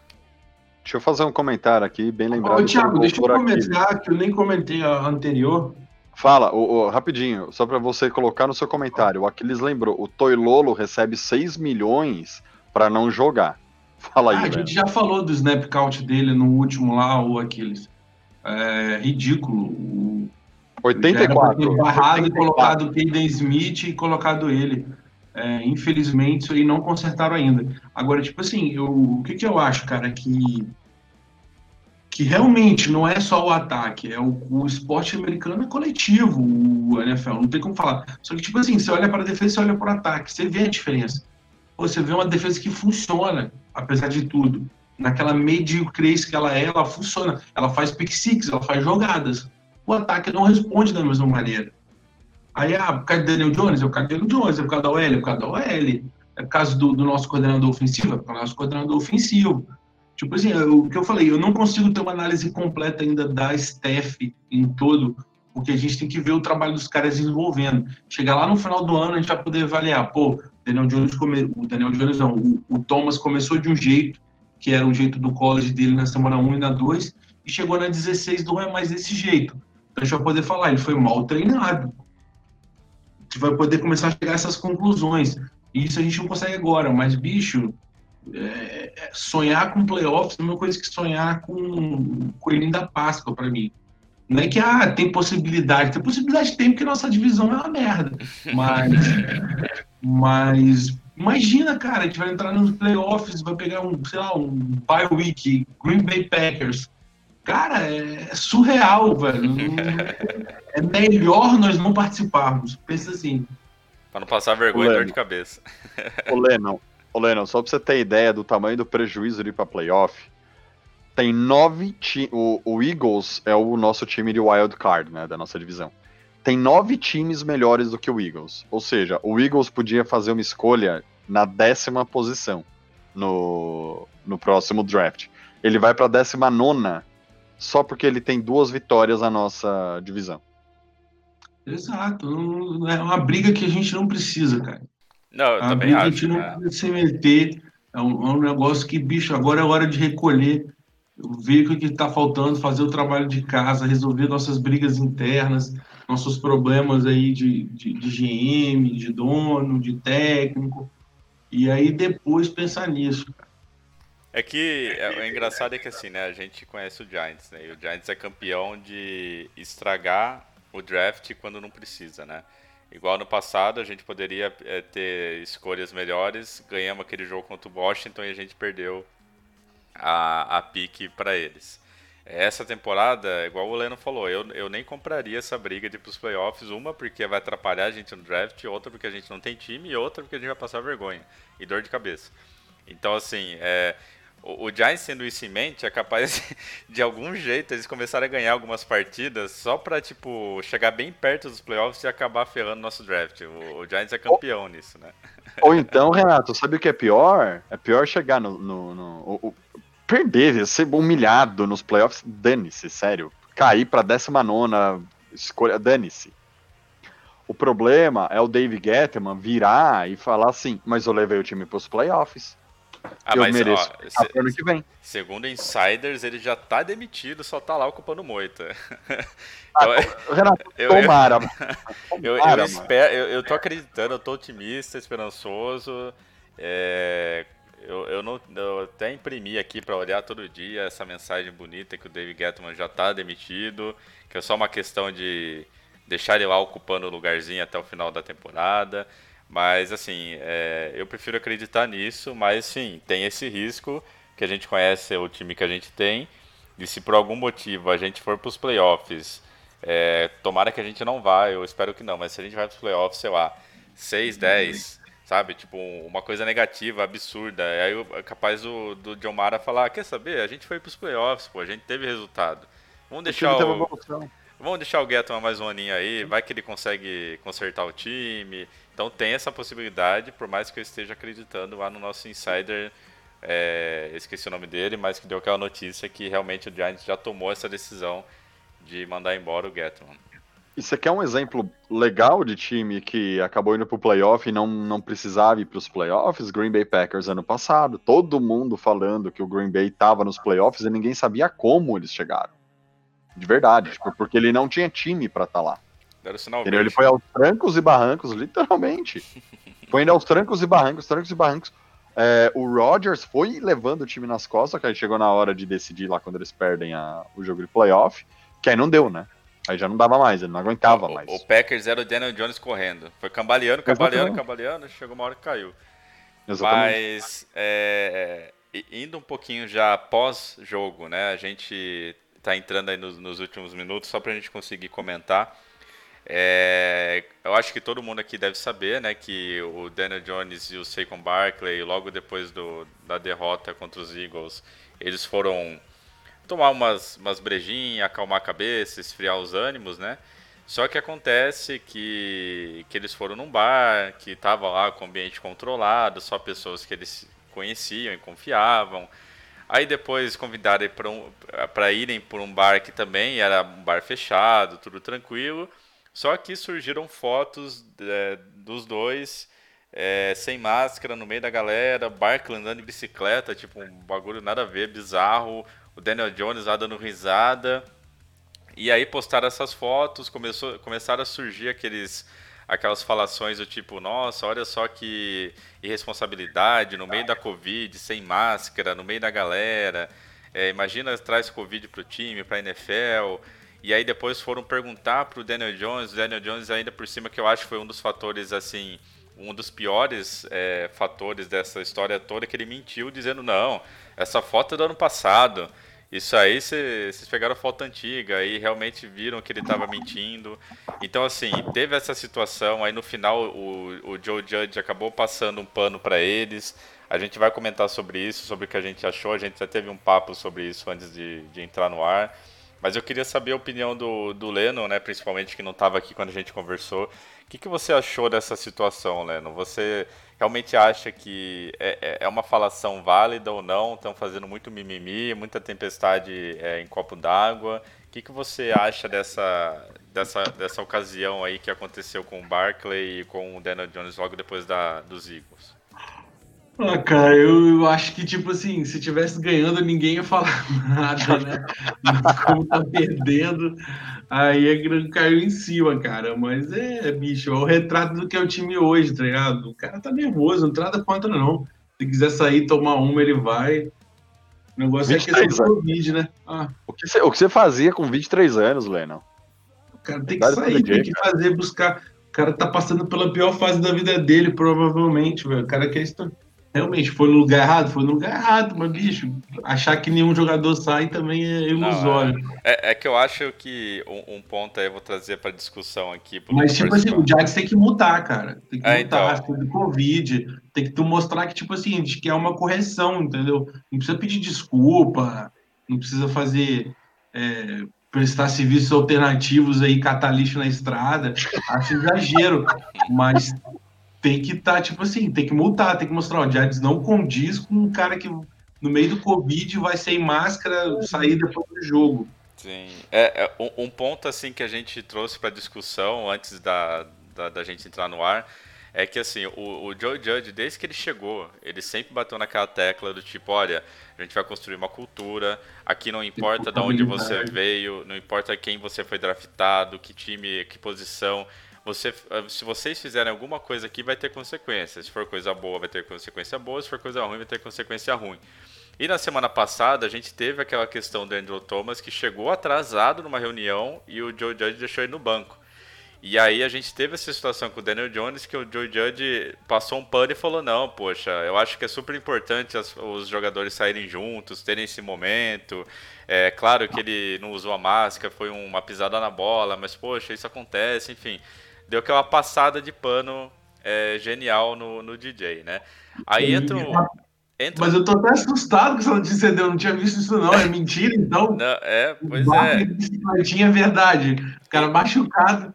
Deixa eu fazer um comentário aqui, bem lembrado. Ô, Thiago, deixa eu comentar, que eu nem comentei a anterior. Fala, o, o, rapidinho, só para você colocar no seu comentário. O Aquiles lembrou, o Toilolo recebe 6 milhões para não jogar. Fala aí, ah, A gente já falou do snap count dele no último lá, o Aquiles. É ridículo. O, 84. barrado 84. e colocado o Caden Smith e colocado ele. É, infelizmente, isso aí não consertaram ainda. Agora, tipo assim, eu, o que, que eu acho, cara, que que realmente não é só o ataque, é o, o esporte americano é coletivo, o NFL, não tem como falar. Só que, tipo assim, você olha para a defesa, você olha para o ataque, você vê a diferença. Você vê uma defesa que funciona, apesar de tudo. Naquela mediocre que ela é, ela funciona. Ela faz pick six, ela faz jogadas. O ataque não responde da mesma maneira. Aí, ah, por causa do Daniel Jones, é o caso do Daniel Jones, é por causa da OL, é por causa da OL. É por causa do, do nosso coordenador ofensivo, é por causa do nosso coordenador ofensivo. Tipo assim, o que eu falei, eu não consigo ter uma análise completa ainda da staff em todo, porque a gente tem que ver o trabalho dos caras desenvolvendo. Chegar lá no final do ano, a gente vai poder avaliar, pô, Daniel Jones come... o Daniel Jones não, o, o, Thomas começou de um jeito, que era o jeito do college dele na semana 1 e na 2, e chegou na 16 não é mais desse jeito. Então a gente vai poder falar, ele foi mal treinado. A gente vai poder começar a chegar a essas conclusões. E isso a gente não consegue agora, mas, bicho, é, é sonhar com playoffs é uma coisa que sonhar com coelhinho da Páscoa para mim. Não é que ah, tem possibilidade, tem possibilidade tem porque nossa divisão é uma merda. Mas, mas imagina, cara, a gente vai entrar nos playoffs, vai pegar um, sei lá, um bye week, Green Bay Packers. Cara, é surreal, velho. é melhor nós não participarmos. Pensa assim. Pra não passar vergonha e dor de cabeça. Ô, Lennon, Ô, Lennon, só pra você ter ideia do tamanho do prejuízo de ir pra playoff, tem nove times. O, Eagles é o nosso time de wild card, né? Da nossa divisão. Tem nove times melhores do que o Eagles. Ou seja, o Eagles podia fazer uma escolha na décima posição no, no próximo draft. Ele vai pra décima nona só porque ele tem duas vitórias na nossa divisão. Exato. É uma briga que a gente não precisa, cara. Não, eu a também acho. A gente não é. precisa se meter. É um, é um, negócio que, bicho, agora é hora de recolher, ver o que está faltando, fazer o trabalho de casa, resolver nossas brigas internas, nossos problemas aí de, de, de GM, de dono, de técnico. E aí depois pensar nisso, cara. É que é, o engraçado é que assim, né? A gente conhece o Giants, né? E o Giants é campeão de estragar o draft quando não precisa, né? Igual no passado, a gente poderia é, ter escolhas melhores, ganhamos aquele jogo contra o Washington e a gente perdeu a, a pique para eles. Essa temporada, igual o Leno falou, eu, eu nem compraria essa briga de ir pros playoffs, uma porque vai atrapalhar a gente no draft, outra porque a gente não tem time, e outra porque a gente vai passar vergonha e dor de cabeça. Então, assim, é, o, Giants tendo isso em mente, é capaz de, de algum jeito eles começarem a ganhar algumas partidas só pra, tipo, chegar bem perto dos playoffs e acabar ferrando nosso draft. O, o Giants é campeão ou, nisso, né? Ou então, Renato, sabe o que é pior? É pior chegar no. no, no o, o, perder, ser humilhado nos playoffs, dane-se, sério. Cair pra 19 escolha, dane-se. O problema é o Dave Gettman virar e falar assim, mas eu levei o time pros playoffs. Ah, eu mas mereço ó, pro ano que vem. segundo insiders, ele já tá demitido, só tá lá ocupando moita. Ah, Então, Renato, eu- eu- tomara. Eu, eu, Tomara, mano. espero, eu, eu tô acreditando, eu tô otimista, esperançoso. É, eu, eu, não, eu até imprimi aqui pra olhar todo dia essa mensagem bonita que o David Gettman já tá demitido, que é só uma questão de deixar ele lá ocupando o lugarzinho até o final da temporada. Mas assim, é, eu prefiro acreditar nisso, mas sim, tem esse risco que a gente conhece o time que a gente tem. E se por algum motivo a gente for pros playoffs é, tomara que a gente não vá, eu espero que não, mas se a gente vai pros playoffs, sei lá, 6, 10, sabe? Tipo, uma coisa negativa, absurda. E aí é capaz do, do John Mara falar, quer saber? A gente foi pros playoffs, pô, a gente teve resultado. Vamos deixar o, evolução. vamos deixar o Getman mais um aninho aí, vai que ele consegue consertar o time. Então tem essa possibilidade, por mais que eu esteja acreditando lá no nosso insider, é, esqueci o nome dele, mas que deu aquela notícia que realmente o Giants já tomou essa decisão de mandar embora o Getman. E você quer um exemplo legal de time que acabou indo pro playoff e não, não precisava ir pros playoffs? Green Bay Packers ano passado. Todo mundo falando que o Green Bay tava nos playoffs e ninguém sabia como eles chegaram. De verdade, tipo, porque ele não tinha time pra estar lá. Deram sinal Entendeu? Ele foi aos trancos e barrancos, literalmente. Foi indo aos trancos e barrancos, trancos e barrancos. É, o Rodgers foi levando o time nas costas, que aí chegou na hora de decidir lá quando eles perdem a- o jogo de playoff, que aí não deu, né? Aí já não dava mais, ele não aguentava O- mais. O, Packers era o Daniel Jones correndo. Foi cambaleando, cambaleando, Exatamente. cambaleando, chegou uma hora que caiu. Exatamente. Mas é, i- indo um pouquinho já pós-jogo, né? A gente tá entrando aí nos, nos últimos minutos, só pra gente conseguir comentar. É, eu acho que todo mundo aqui deve saber, né, que o Daniel Jones e o Saquon Barkley, logo depois do, da derrota contra os Eagles, eles foram tomar umas, umas brejinhas, acalmar a cabeça, esfriar os ânimos, né? Só que acontece que, que eles foram num bar, que tava lá com o ambiente controlado, só pessoas que eles conheciam e confiavam. Aí depois convidaram para um, irem por um bar que também era um bar fechado, tudo tranquilo. Só que surgiram fotos é, dos dois é, sem máscara no meio da galera, Barkley andando de bicicleta, tipo um bagulho nada a ver, bizarro. O Daniel Jones lá dando risada. E aí postaram essas fotos, começou, começaram a surgir aqueles, aquelas falações do tipo, nossa, olha só que irresponsabilidade no meio da Covid, sem máscara, no meio da galera. É, imagina traz Covid pro time, pra NFL. E aí depois foram perguntar pro Daniel Jones, o Daniel Jones ainda por cima, que eu acho que foi um dos fatores, assim, um dos piores é, fatores dessa história toda, que ele mentiu dizendo, não, essa foto é do ano passado. Isso aí vocês pegaram foto antiga e realmente viram que ele estava mentindo. Então, assim, teve essa situação. Aí no final o, o Joe Judge acabou passando um pano para eles. A gente vai comentar sobre isso, sobre o que a gente achou. A gente já teve um papo sobre isso antes de, de entrar no ar. Mas eu queria saber a opinião do, do Leno, né, principalmente que não estava aqui quando a gente conversou. O que, que você achou dessa situação, Leno? Você realmente acha que é, é- é uma falação válida ou não? Estão fazendo muito mimimi, muita tempestade é, em copo d'água. O que, que você acha dessa, dessa, dessa ocasião aí que aconteceu com o Barkley e com o Daniel Jones logo depois da, dos Eagles? Ah, cara, eu, eu acho que, tipo assim, se tivesse ganhando, ninguém ia falar nada, né? Mas como tá perdendo, aí a grana caiu em cima, cara. Mas é, bicho, é o retrato do que é o time hoje, tá ligado? O cara tá nervoso, não nada contra, não. Se quiser sair tomar uma, ele vai. O negócio é 23 questão do Covid, né? Ah, O que, você, o que você fazia com 23 anos, Lennon? o cara tem que sair, tem que fazer, buscar. O cara tá passando pela pior fase da vida dele, provavelmente, velho. O cara quer estar. Realmente, foi no lugar errado? Foi no lugar errado, mas, bicho, achar que nenhum jogador sai também é ilusório. É, é que eu acho que um, um ponto aí eu vou trazer para discussão aqui. mas, tipo assim, o Jags tem que mutar, cara. Tem que É, mutar, então. tem Covid. Tem que tu mostrar que, tipo assim, que é uma correção, entendeu? Não precisa pedir desculpa, não precisa fazer. é, prestar serviços alternativos aí, catar lixo na estrada. Acho exagero. Mas tem que estar, tipo assim, tem que multar, tem que mostrar, ó, o Jags não condiz com um cara que no meio do Covid vai sem máscara sair depois do jogo. Sim. É, é, um, um ponto assim que a gente trouxe para discussão antes da, da, da gente entrar no ar é que assim, o, o Joe Judge, desde que ele chegou, ele sempre bateu naquela tecla do tipo, olha, a gente vai construir uma cultura, aqui não importa de onde você veio, não importa quem você foi draftado, que time, que posição, você, se vocês fizerem alguma coisa aqui, vai ter consequências. Se for coisa boa, vai ter consequência boa, se for coisa ruim, vai ter consequência ruim. E na semana passada, a gente teve aquela questão do Andrew Thomas que chegou atrasado numa reunião e o Joe Judge deixou ele no banco. E aí a gente teve essa situação com o Daniel Jones que o Joe Judge passou um pano e falou: não, poxa, eu acho que é super importante os jogadores saírem juntos, terem esse momento. É claro que ele não usou a máscara, foi uma pisada na bola, mas poxa, isso acontece, enfim. Deu aquela passada de pano é, genial no, no DJ, né? Aí entra um, entra Mas eu tô até assustado com essa notícia eu não tinha visto isso não, é mentira então? Não, é, pois é. Tinha verdade, o cara machucado.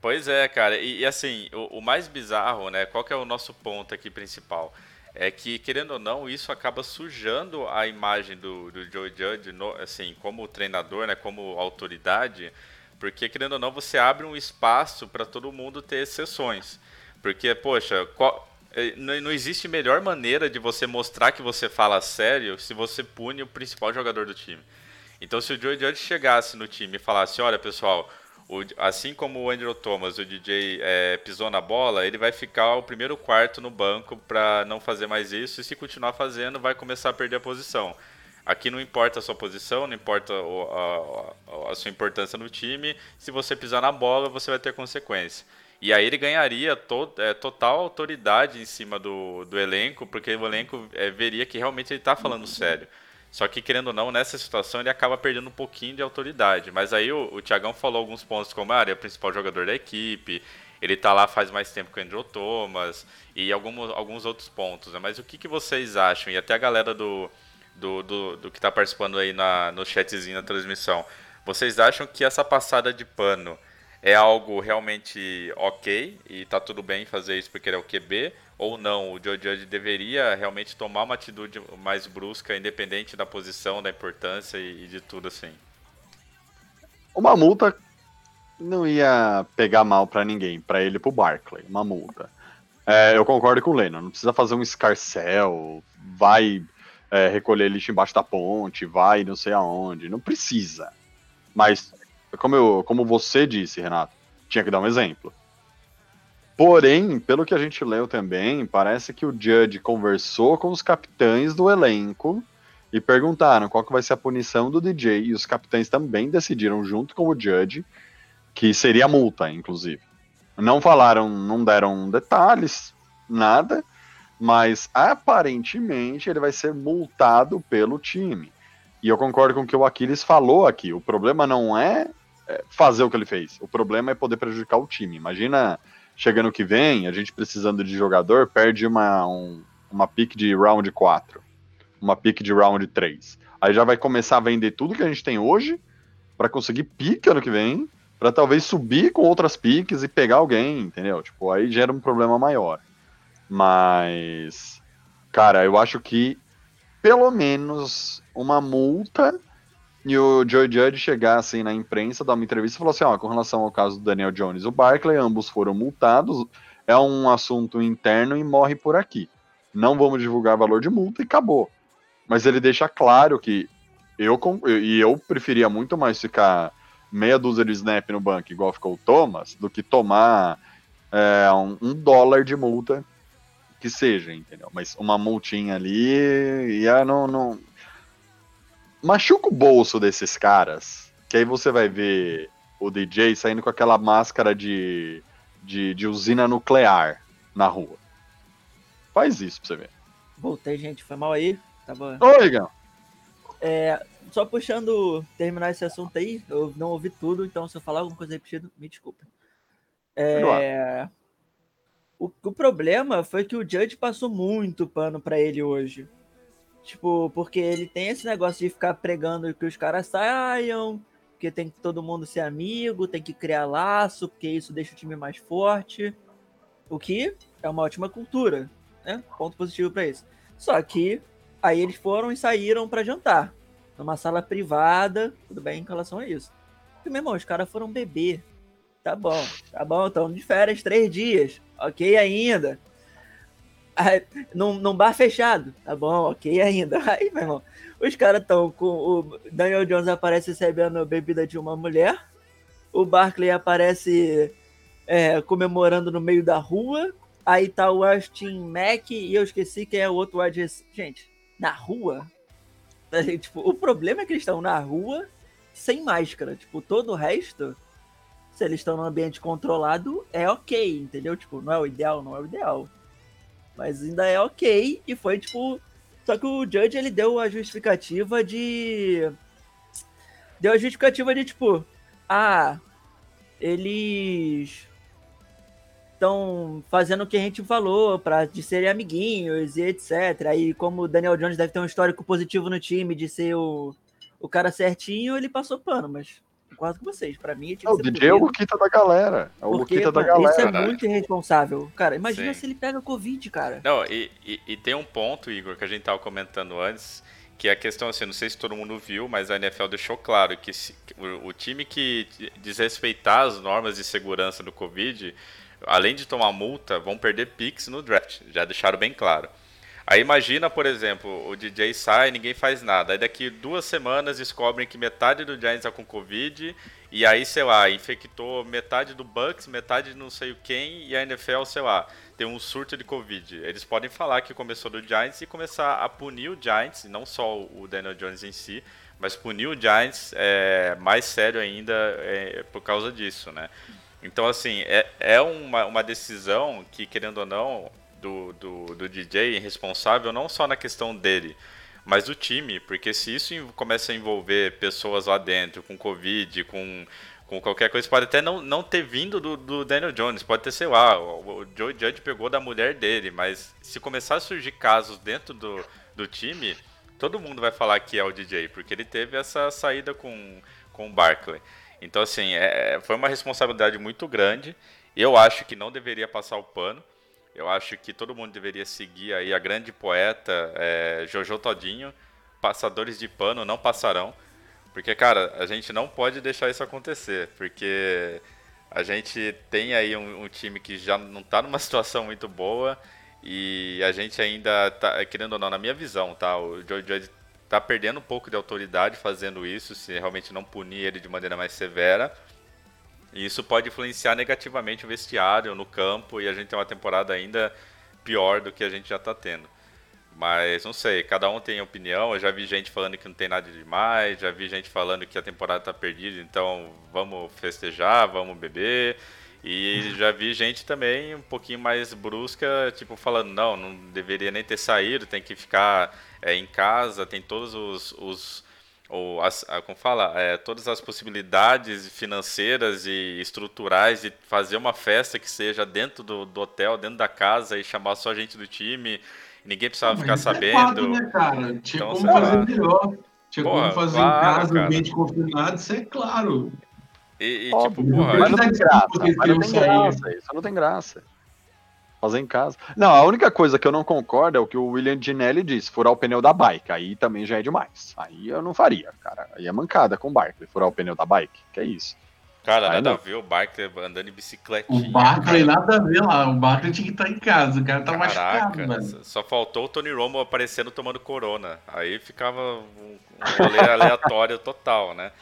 Pois é, cara. E, e assim, o, o, mais bizarro, né? Qual que é o nosso ponto aqui principal? É que, querendo ou não, isso acaba sujando a imagem do, do Joe Judge, no, assim, como treinador, né? Como autoridade. Porque, querendo ou não, você abre um espaço para todo mundo ter exceções. Porque, poxa, qual, eh, não existe melhor maneira de você mostrar que você fala sério se você pune o principal jogador do time. Então, se o Joe Judge chegasse no time e falasse: Olha, pessoal, o, assim como o Andrew Thomas, o DJ, é, pisou na bola, ele vai ficar o primeiro quarto no banco para não fazer mais isso. E se continuar fazendo, vai começar a perder a posição. Aqui não importa a sua posição, não importa a, a, a sua importância no time. Se você pisar na bola, você vai ter consequência. E aí ele ganharia to, é, total autoridade em cima do, do elenco, porque o elenco é, veria que realmente ele está falando sério. Só que, querendo ou não, nessa situação ele acaba perdendo um pouquinho de autoridade. Mas aí o, o Thiagão falou alguns pontos, como ah, ele é o principal jogador da equipe, ele tá lá faz mais tempo que o Andrew Thomas, e alguns, alguns outros pontos. Né? Mas o que, que vocês acham? E até a galera do, do, do, do que está participando aí na, no chatzinho da transmissão. Vocês acham que essa passada de pano é algo realmente ok e tá tudo bem fazer isso porque ele é o QB? ou não, o Joe Judge deveria realmente tomar uma atitude mais brusca, independente da posição, da importância e, de tudo assim. Uma multa não ia pegar mal para ninguém, para ele e pro Barkley, uma multa. É, eu concordo com o Leno, não precisa fazer um escarcel, vai é, recolher lixo embaixo da ponte, vai não sei aonde, não precisa. Mas, como, eu, como você disse, Renato, tinha que dar um exemplo. Porém, pelo que a gente leu também, parece que o Judge conversou com os capitães do elenco e perguntaram qual que vai ser a punição do DJ. E os capitães também decidiram, junto com o Judge, que seria multa, inclusive. Não falaram, não deram detalhes, nada, mas aparentemente ele vai ser multado pelo time. E eu concordo com o que o Aquiles falou aqui. O problema não é, é fazer o que ele fez, o problema é poder prejudicar o time. Imagina chegando que vem, a gente precisando de jogador, perde uma, um, uma pick de round 4, uma pick de round 3. Aí já vai começar a vender tudo que a gente tem hoje para conseguir pique ano que vem, para talvez subir com outras piques e pegar alguém, entendeu? Tipo, aí gera um problema maior. Mas, cara, eu acho que pelo menos uma multa e o Joe Judge chegar assim na imprensa, dar uma entrevista e falar assim: ó, com relação ao caso do Daniel Jones e o Barkley, ambos foram multados, é um assunto interno e morre por aqui. Não vamos divulgar valor de multa e acabou. Mas ele deixa claro que eu e eu preferia muito mais ficar meia dúzia de snap no banco, igual ficou o Thomas, do que tomar é, um, um dólar de multa que seja, entendeu? Mas uma multinha ali ia não, não, machuca o bolso desses caras, que aí você vai ver o DJ saindo com aquela máscara de, de, de usina nuclear na rua. Faz isso pra você ver. Voltei, gente. Foi mal aí. Tava... Oi, Igão. É, só puxando, terminar esse assunto aí, eu não ouvi tudo, então se eu falar alguma coisa repetida, me desculpa. É, o, o problema foi que o Judge passou muito pano para ele hoje. Tipo, porque ele tem esse negócio de ficar pregando que os caras saiam, que tem que todo mundo ser amigo, tem que criar laço, porque isso deixa o time mais forte. O que é uma ótima cultura, né? Ponto positivo para isso. Só que aí eles foram e saíram para jantar numa sala privada, tudo bem em relação a isso. Porque, meu irmão, os caras foram beber. Tá bom, tá bom, estamos de férias três dias. Ok ainda. Aí, num, num bar fechado. Tá bom, ok ainda. Aí, meu irmão, os caras estão com. O Daniel Jones aparece recebendo bebida de uma mulher. O Barkley aparece é, comemorando no meio da rua. Aí tá o Austin Mack e eu esqueci quem é o outro. Gente, na rua? Tipo, o problema é que eles estão na rua sem máscara. Tipo, todo o resto, se eles estão num ambiente controlado, é ok, entendeu? Tipo, não é o ideal, não é o ideal. Mas ainda é ok. E foi tipo. Só que o Judge ele deu a justificativa de. Deu a justificativa de tipo. Ah, eles estão fazendo o que a gente falou, para de serem amiguinhos e etc. Aí, como o Daniel Jones deve ter um histórico positivo no time de ser o, o cara certinho, ele passou pano, mas concordo com vocês. Pra mim, tinha É, o que ser DJ é o punido, Luquita da galera. É o porque, Luquita da mano, Isso é galera. muito irresponsável. Cara, imagina Sim. se ele pega Covid, cara. Não, e, e- e tem um ponto, Igor, que a gente tava comentando antes, que é a questão assim, não sei se todo mundo viu, mas a NFL deixou claro que se- que o, o time que desrespeitar as normas de segurança do Covid, além de tomar multa, vão perder picks no draft. Já deixaram bem claro. Aí imagina, por exemplo, o DJ sai, ninguém faz nada. Aí daqui duas semanas descobrem que metade do Giants tá com Covid. E aí, sei lá, infectou metade do Bucks, metade de não sei o quem. E a NFL, sei lá, tem um surto de Covid. Eles podem falar que começou do Giants e começar a punir o Giants, não só o Daniel Jones em si, mas punir o Giants é, mais sério ainda é, por causa disso, né? Então, assim, é, é uma, uma decisão que, querendo ou não, do, do, do DJ responsável não só na questão dele, mas do time, porque se isso começa a envolver pessoas lá dentro, com Covid, com, com qualquer coisa, pode até não, não ter vindo do, do Daniel Jones, pode ter, sei lá, o, o Joe Judge pegou da mulher dele, mas se começar a surgir casos dentro do, do time, todo mundo vai falar que é o DJ, porque ele teve essa saída com, com o Barkley. Então, assim, é, foi uma responsabilidade muito grande. Eu acho que não deveria passar o pano. Eu acho que todo mundo deveria seguir aí a grande poeta é, Jojo Todinho. Passadores de pano não passarão. Porque, cara, a gente não pode deixar isso acontecer. Porque a gente tem aí um, um time que já não tá numa situação muito boa. E a gente ainda tá, querendo ou não, na minha visão, tá? O Judge tá perdendo um pouco de autoridade fazendo isso, se realmente não punir ele de maneira mais severa. E isso pode influenciar negativamente o vestiário, no campo, e a gente tem uma temporada ainda pior do que a gente já tá tendo. Mas não sei, cada um tem opinião. Eu já vi gente falando que não tem nada demais, já vi gente falando que a temporada tá perdida, então vamos festejar, vamos beber. E já vi gente também um pouquinho mais brusca, tipo, falando, não, não deveria nem ter saído, tem que ficar é, em casa, tem todos os. os ou as, a- como fala, é, todas as possibilidades financeiras e estruturais de fazer uma festa que seja dentro do, do hotel, dentro da casa e chamar só gente do time, ninguém precisava ficar é sabendo. fato, né, cara? Tinha Então, como sei lá. fazer melhor. Tinha Porra, como fazer claro, em casa, cara. ambiente confinado, isso é claro. E, e, Óbvio, tipo, porra, mas não tem Mas graça, mas não tem graça, isso não tem graça. Fazer em casa. Não, a única coisa que eu não concordo é o que o William Ginelli disse, furar o pneu da bike. Aí também já é demais. Aí eu não faria, cara. Aí é mancada com o Barkley, furar o pneu da bike. Que é isso. cara, Aí nada a não. ver o Barkley andando em bicicletinha. O Barkley nada a ver lá. O Barkley tinha que estar em casa. O cara tá machucado, Caraca, velho. só faltou o Tony Romo aparecendo tomando corona. Aí ficava um, um rolê aleatório total, né?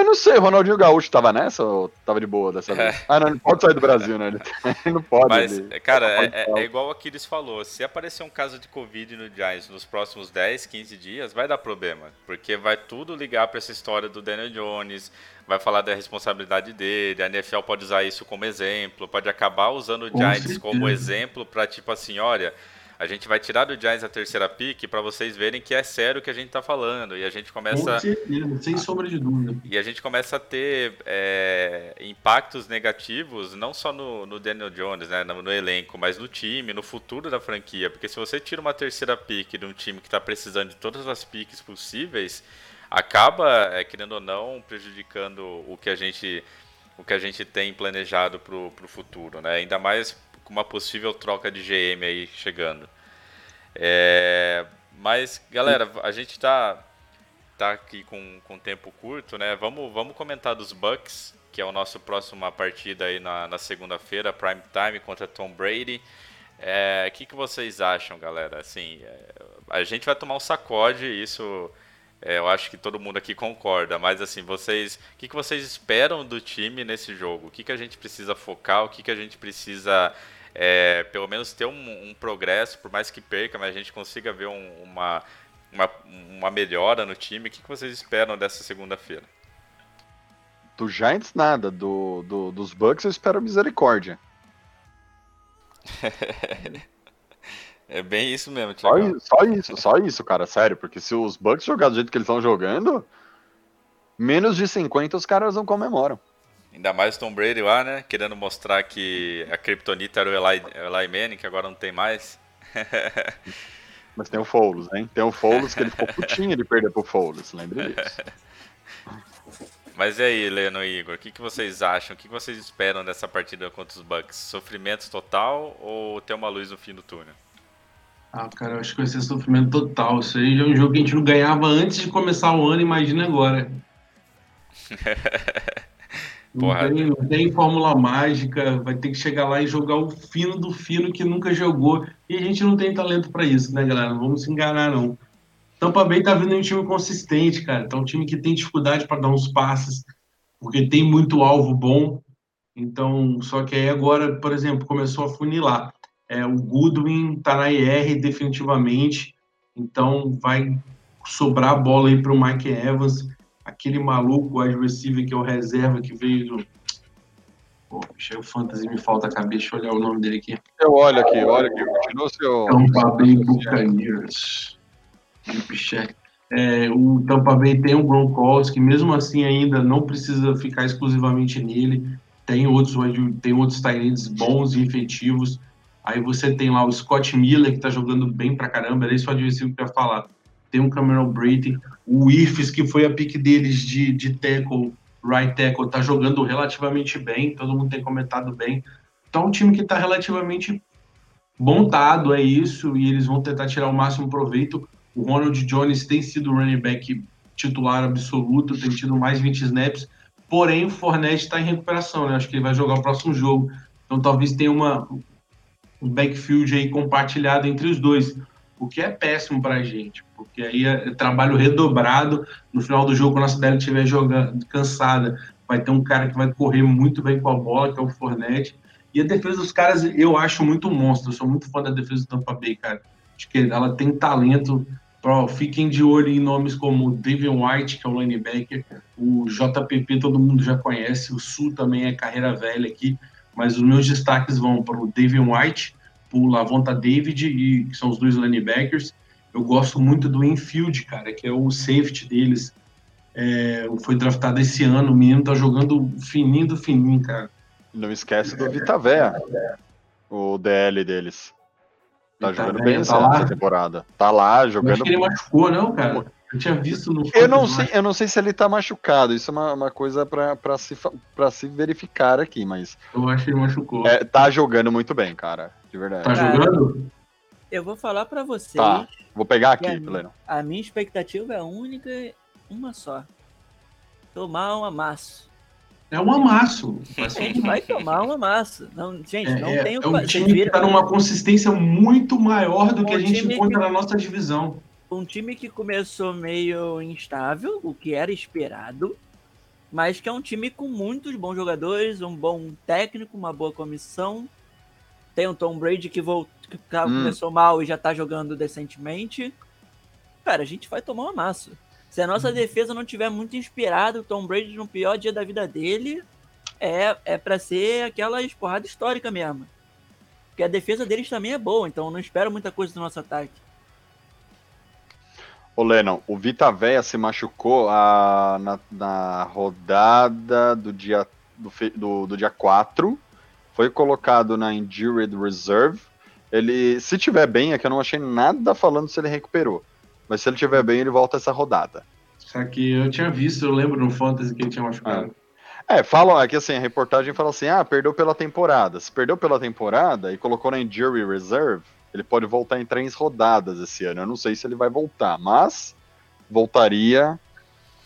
Eu não sei, o Ronaldinho Gaúcho tava nessa ou tava de boa dessa vez? Ah, não, ele pode sair do Brasil, né? Ele, ele não pode. Mas, ele- cara, ele é, é- é igual o Aquiles falou. Se aparecer um caso de Covid no Giants nos próximos 10, 15 dias, vai dar problema. Porque vai tudo ligar pra essa história do Daniel Jones, vai falar da responsabilidade dele, a NFL pode usar isso como exemplo, pode acabar usando o Giants como exemplo pra, tipo assim, olha... A gente vai tirar do Giants a terceira pick pra vocês verem que é sério o que a gente tá falando. E a gente começa... Certeza, sem sombra de dúvida. E a gente começa a ter é, impactos negativos, não só no, no Daniel Jones, né, no, no elenco, mas no time, no futuro da franquia. Porque se você tira uma terceira pick de um time que está precisando de todas as picks possíveis, acaba, é, querendo ou não, prejudicando o que a gente, o que a gente tem planejado para o futuro. Né? Ainda mais com uma possível troca de GM aí chegando. É, mas, galera, a gente tá, tá aqui com, com tempo curto, né? Vamos, vamos comentar dos Bucks. que é o nosso próxima partida aí na, na segunda-feira, prime time contra Tom Brady. É, o que, que vocês acham, galera? Assim, é, a gente vai tomar um sacode, isso é, eu acho que todo mundo aqui concorda, mas assim, vocês, o que, que vocês esperam do time nesse jogo? O que, que a gente precisa focar? O que, que a gente precisa, é, pelo menos, ter um, um, progresso, por mais que perca, mas a gente consiga ver um, uma, uma, uma, melhora no time? O que, que vocês esperam dessa segunda-feira? Do Giants, nada. Do, do, dos Bucks, eu espero misericórdia. É bem isso mesmo, só isso, só isso, só isso, cara, sério, porque se os Bucks jogarem do jeito que eles estão jogando, menos de 50 os caras não comemoram. Ainda mais Tom Brady lá, né? Querendo mostrar que a Kryptonita era o Eli, Eli Manning, que agora não tem mais. Mas tem o Foles, hein? Tem o Foles que ele ficou putinho de perder pro Foles, lembre disso. Mas e aí, Leno e Igor, o que, que vocês acham? O que, que vocês esperam dessa partida contra os Bucks? Sofrimento total ou ter uma luz no fim do túnel? Ah, cara, eu acho que vai ser sofrimento total. Isso aí é um jogo que a gente não ganhava antes de começar o ano, imagina agora. não, tem, não tem fórmula mágica, vai ter que chegar lá e jogar o fino do fino que nunca jogou. E a gente não tem talento para isso, né, galera? Não vamos se enganar, não. Tampa Bay tá vindo um time consistente, cara. Tá um time que tem dificuldade para dar uns passes, porque tem muito alvo bom. Então, só que aí agora, por exemplo, começou a funilar. É, o Goodwin está na IR definitivamente, então vai sobrar a bola aí para o Mike Evans, aquele maluco, o wide receiver que é o reserva que veio do. Pô, bicho, o Fantasy me falta a cabeça, deixa eu olhar o nome dele aqui. Eu olho aqui, olha aqui, continua seu. Tampa Bay Buccaneers. É, o Tampa Bay tem o Gronkowski, mesmo assim ainda não precisa ficar exclusivamente nele. Tem outros, tem outros tight bons e efetivos. Aí você tem lá o Scott Miller, que tá jogando bem pra caramba, era isso o adversário que eu ia falar. Tem o Cameron Brady, o Ifes, que foi a pique deles de, de tackle, right tackle, tá jogando relativamente bem, todo mundo tem comentado bem. Então, é um time que tá relativamente montado, é isso, e eles vão tentar tirar o máximo proveito. O Ronald Jones tem sido o running back titular absoluto, tem tido mais 20 snaps, porém o Fournette está em recuperação, né? Acho que ele vai jogar o próximo jogo. Então talvez tenha uma, um backfield aí compartilhado entre os dois, o que é péssimo para a gente, porque aí é trabalho redobrado. No final do jogo, quando a cidade estiver jogando cansada, vai ter um cara que vai correr muito bem com a bola, que é o Fornette. E a defesa dos caras eu acho muito monstro. Eu sou muito fã da defesa do Tampa Bay, cara. Acho que ela tem talento. Pro, fiquem de olho em nomes como David White, que é o linebacker, o JPP todo mundo já conhece, o Sul também é carreira velha aqui mas os meus destaques vão para o David White, o Lavonta David, e, que são os dois linebackers. Eu gosto muito do infield, cara, que é o safety deles. É, foi draftado esse ano, o menino tá jogando fininho do fininho, cara. Não esquece do Vitavé, o DL deles. Tá Vita jogando bem tá essa temporada. Tá lá jogando. acho que ele machucou, não, cara? Eu tinha visto no. Eu não, sei, eu não sei se ele tá machucado. Isso é uma, uma coisa pra, se, pra se verificar aqui, mas. Eu acho que ele machucou. É, tá jogando muito bem, cara. De verdade. Tá jogando? Eu vou falar pra vocês. Tá. Vou pegar aqui, Pleno. A minha expectativa é única uma só. Tomar um amasso. É um amasso. A gente vai tomar um amasso. Não, gente, é, não é, tem o É um time que tá numa consistência muito maior do um que a gente encontra que... na nossa divisão um time que começou meio instável, o que era esperado, mas que é um time com muitos bons jogadores, um bom técnico, uma boa comissão. Tem o Tom Brady que, voltou, que hum. começou mal e já tá jogando decentemente. Cara, a gente vai tomar uma massa. Se a nossa hum. defesa não tiver muito inspirada, o Tom Brady no pior dia da vida dele, é, é para ser aquela esporrada histórica mesmo. Porque a defesa deles também é boa, então não espero muita coisa do nosso ataque. Ô Lennon, o Vita Véia se machucou a, na, na, rodada do dia, do, do, do, dia 4. Foi colocado na Injured Reserve. Ele, se tiver bem, é que eu não achei nada falando se ele recuperou. Mas se ele tiver bem, ele volta essa rodada. Só que eu tinha visto, eu lembro no Fantasy que ele tinha machucado. É, é falam aqui assim, a reportagem fala assim: ah, perdeu pela temporada. Se perdeu pela temporada e colocou na Injury Reserve, ele pode voltar em três rodadas esse ano. Eu não sei se ele vai voltar, mas voltaria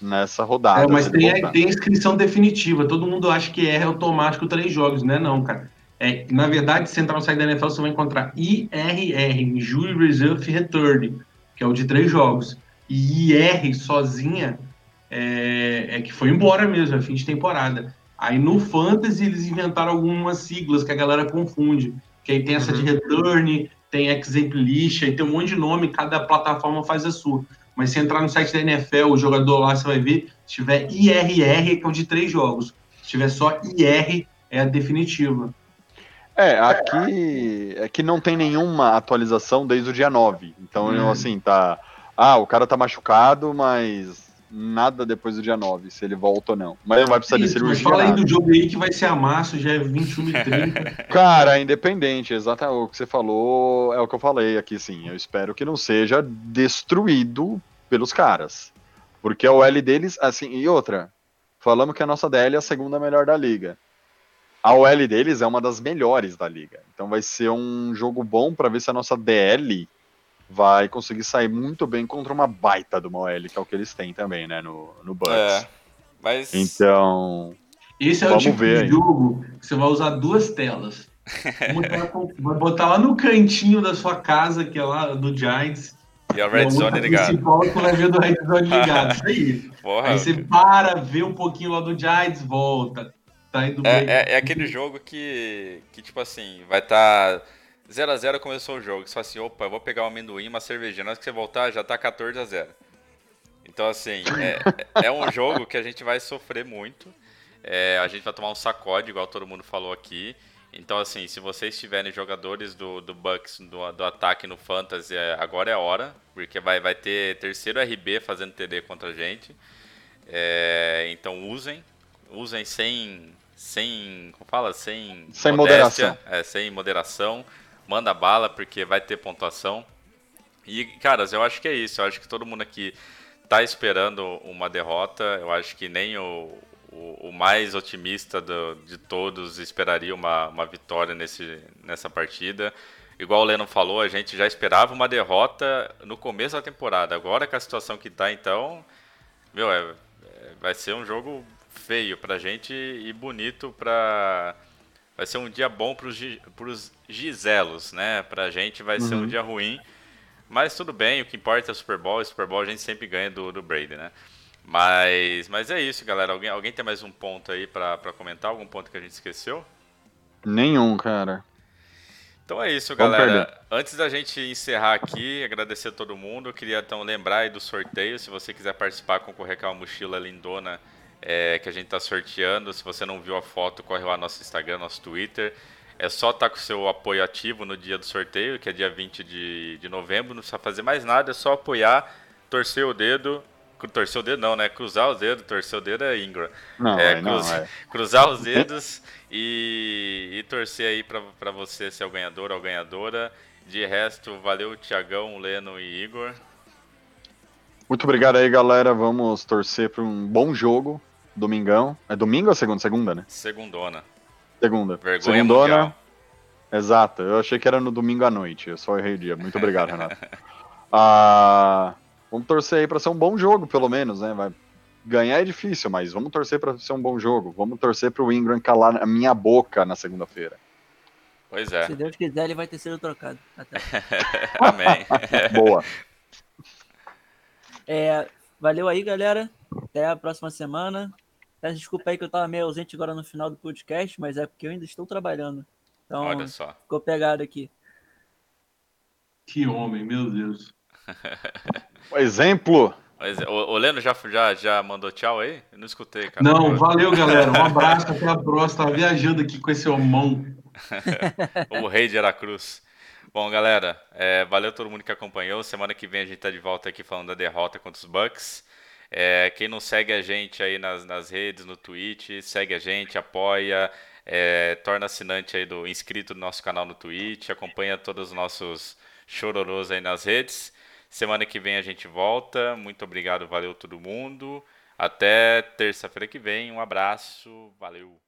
nessa rodada. É, mas ele tem, tem inscrição definitiva. Todo mundo acha que é automático três jogos, né? Não, cara. É, na verdade, se entrar no site da NFL, você vai encontrar IRR, Injury Reserve Return, que é o de três jogos. E IR sozinha é, é que foi embora mesmo, é fim de temporada. Aí no Fantasy eles inventaram algumas siglas que a galera confunde. Que aí tem essa de return, tem exemplist, aí tem um monte de nome, cada plataforma faz a sua. Mas se entrar no site da NFL, o jogador lá, você vai ver, se tiver IRR, que é o de três jogos. Se tiver só IR, é a definitiva. É, aqui é que não tem nenhuma atualização desde o dia 9. Então, Hum. assim, tá. Ah, o cara tá machucado, mas nada depois do dia 9, se ele volta ou não. Mas não vai precisar de Isso, mas cirurgia. fala aí do jogo aí que vai ser a massa, já é 21 e 30. Cara, independente, exatamente o que você falou é o que eu falei aqui, sim. Eu espero que não seja destruído pelos caras. Porque a OL deles, assim, e outra, falamos que a nossa DL é a segunda melhor da liga. A OL deles é uma das melhores da liga. Então vai ser um jogo bom pra ver se a nossa DL vai conseguir sair muito bem contra uma baita de uma OL, que é o que eles têm também, né, no, no Bucks. É. Mas. Então, Esse é Vamos o tipo ver de aí. jogo que você vai usar duas telas. Com- vai botar lá no cantinho da sua casa, que é lá do Giants. E a Red Zone ligado. principal que vai ver do Red Zone ligado. Isso aí. Porra. Aí você para, vê um pouquinho lá do Giants, volta. Tá indo bem. É, é, é aquele jogo que, que, tipo assim, vai estar 0x0 começou o jogo. Você fala assim, opa, eu vou pegar um amendoim, uma cervejinha. Na hora que você voltar, já tá 14x0. Então, assim, é, é um jogo que a gente vai sofrer muito. É, a gente vai tomar um sacode, igual todo mundo falou aqui. Então, assim, se vocês tiverem jogadores do, do Bucks, do, do ataque no Fantasy, é- agora é a hora. Porque vai, vai ter terceiro RB fazendo TD contra a gente. É, então, usem. Usem sem... Sem... Como fala? Sem... Sem modéstia. moderação. É, sem moderação. Manda bala, porque vai ter pontuação. E, caras, eu acho que é isso. Eu acho que todo mundo aqui tá esperando uma derrota. Eu acho que nem o, o, o mais otimista do- de todos esperaria uma, uma vitória nesse, nessa partida. Igual o Leno falou, a gente já esperava uma derrota no começo da temporada. Agora com a situação que tá, então, meu, é, é- vai ser um jogo feio pra gente e bonito pra. Vai ser um dia bom pros, gi- pros Giselos, né? Pra gente vai ser um dia ruim. Mas tudo bem, o que importa é o Super Bowl. E Super Bowl a gente sempre ganha do, do Brady, né? Mas, mas é isso, galera. Alguém, alguém tem mais um ponto aí pra, pra comentar? Algum ponto que a gente esqueceu? nenhum, cara. Então é isso, galera. Antes da gente encerrar aqui, agradecer a todo mundo. Eu queria então lembrar aí do sorteio. Se você quiser participar, concorrer com a mochila lindona é, que a gente está sorteando. Se você não viu a foto, corre lá no nosso Instagram, nosso Twitter. É só estar com o seu apoio ativo no dia do sorteio, que é dia 20 de, de novembro. Não precisa fazer mais nada, é só apoiar, torcer o dedo. Torcer o dedo não, né? Cruzar os dedos, torcer o dedo é Ingram. Não, É, é, não, cruz- é. cruzar os dedos e, e torcer aí pra você ser o ganhador ou ganhadora. De resto, valeu Tiagão, Leno e Igor. Muito obrigado aí, galera. Vamos torcer para um bom jogo. Domingão. É domingo ou segunda? Segunda, né? Segundona. Segunda. Vergonha Segundona. mundial. Exato. Eu achei que era no domingo à noite. Eu só errei o dia. Muito obrigado, Renato. Ah, vamos torcer aí para ser um bom jogo, pelo menos, né? Vai... Ganhar é difícil, mas vamos torcer para ser um bom jogo. Vamos torcer para o Ingram calar a minha boca na segunda-feira. Pois é. Se Deus quiser, ele vai ter sido trocado. Até. Amém. Boa. É, valeu aí, galera. Até a próxima semana. Peço desculpa aí que eu tava meio ausente agora no final do podcast, mas é porque eu ainda estou trabalhando. Então, Olha só. ficou pegado aqui. Que homem, meu Deus. Exemplo. Mas, o, o Leno já, já, já mandou tchau aí? Eu não escutei, cara. Não, valeu, galera. Um abraço, até a próxima. Tava viajando aqui com esse homão. o rei de Aracruz. Bom, galera, é, valeu todo mundo que acompanhou. Semana que vem a gente tá de volta aqui falando da derrota contra os Bucks. É, quem não segue a gente aí nas, nas redes, no Twitch, segue a gente, apoia, é, torna assinante aí do inscrito do nosso canal no Twitch, acompanha todos os nossos chororôs aí nas redes. Semana que vem a gente volta. Muito obrigado, valeu todo mundo. Até terça-feira que vem. Um abraço, valeu.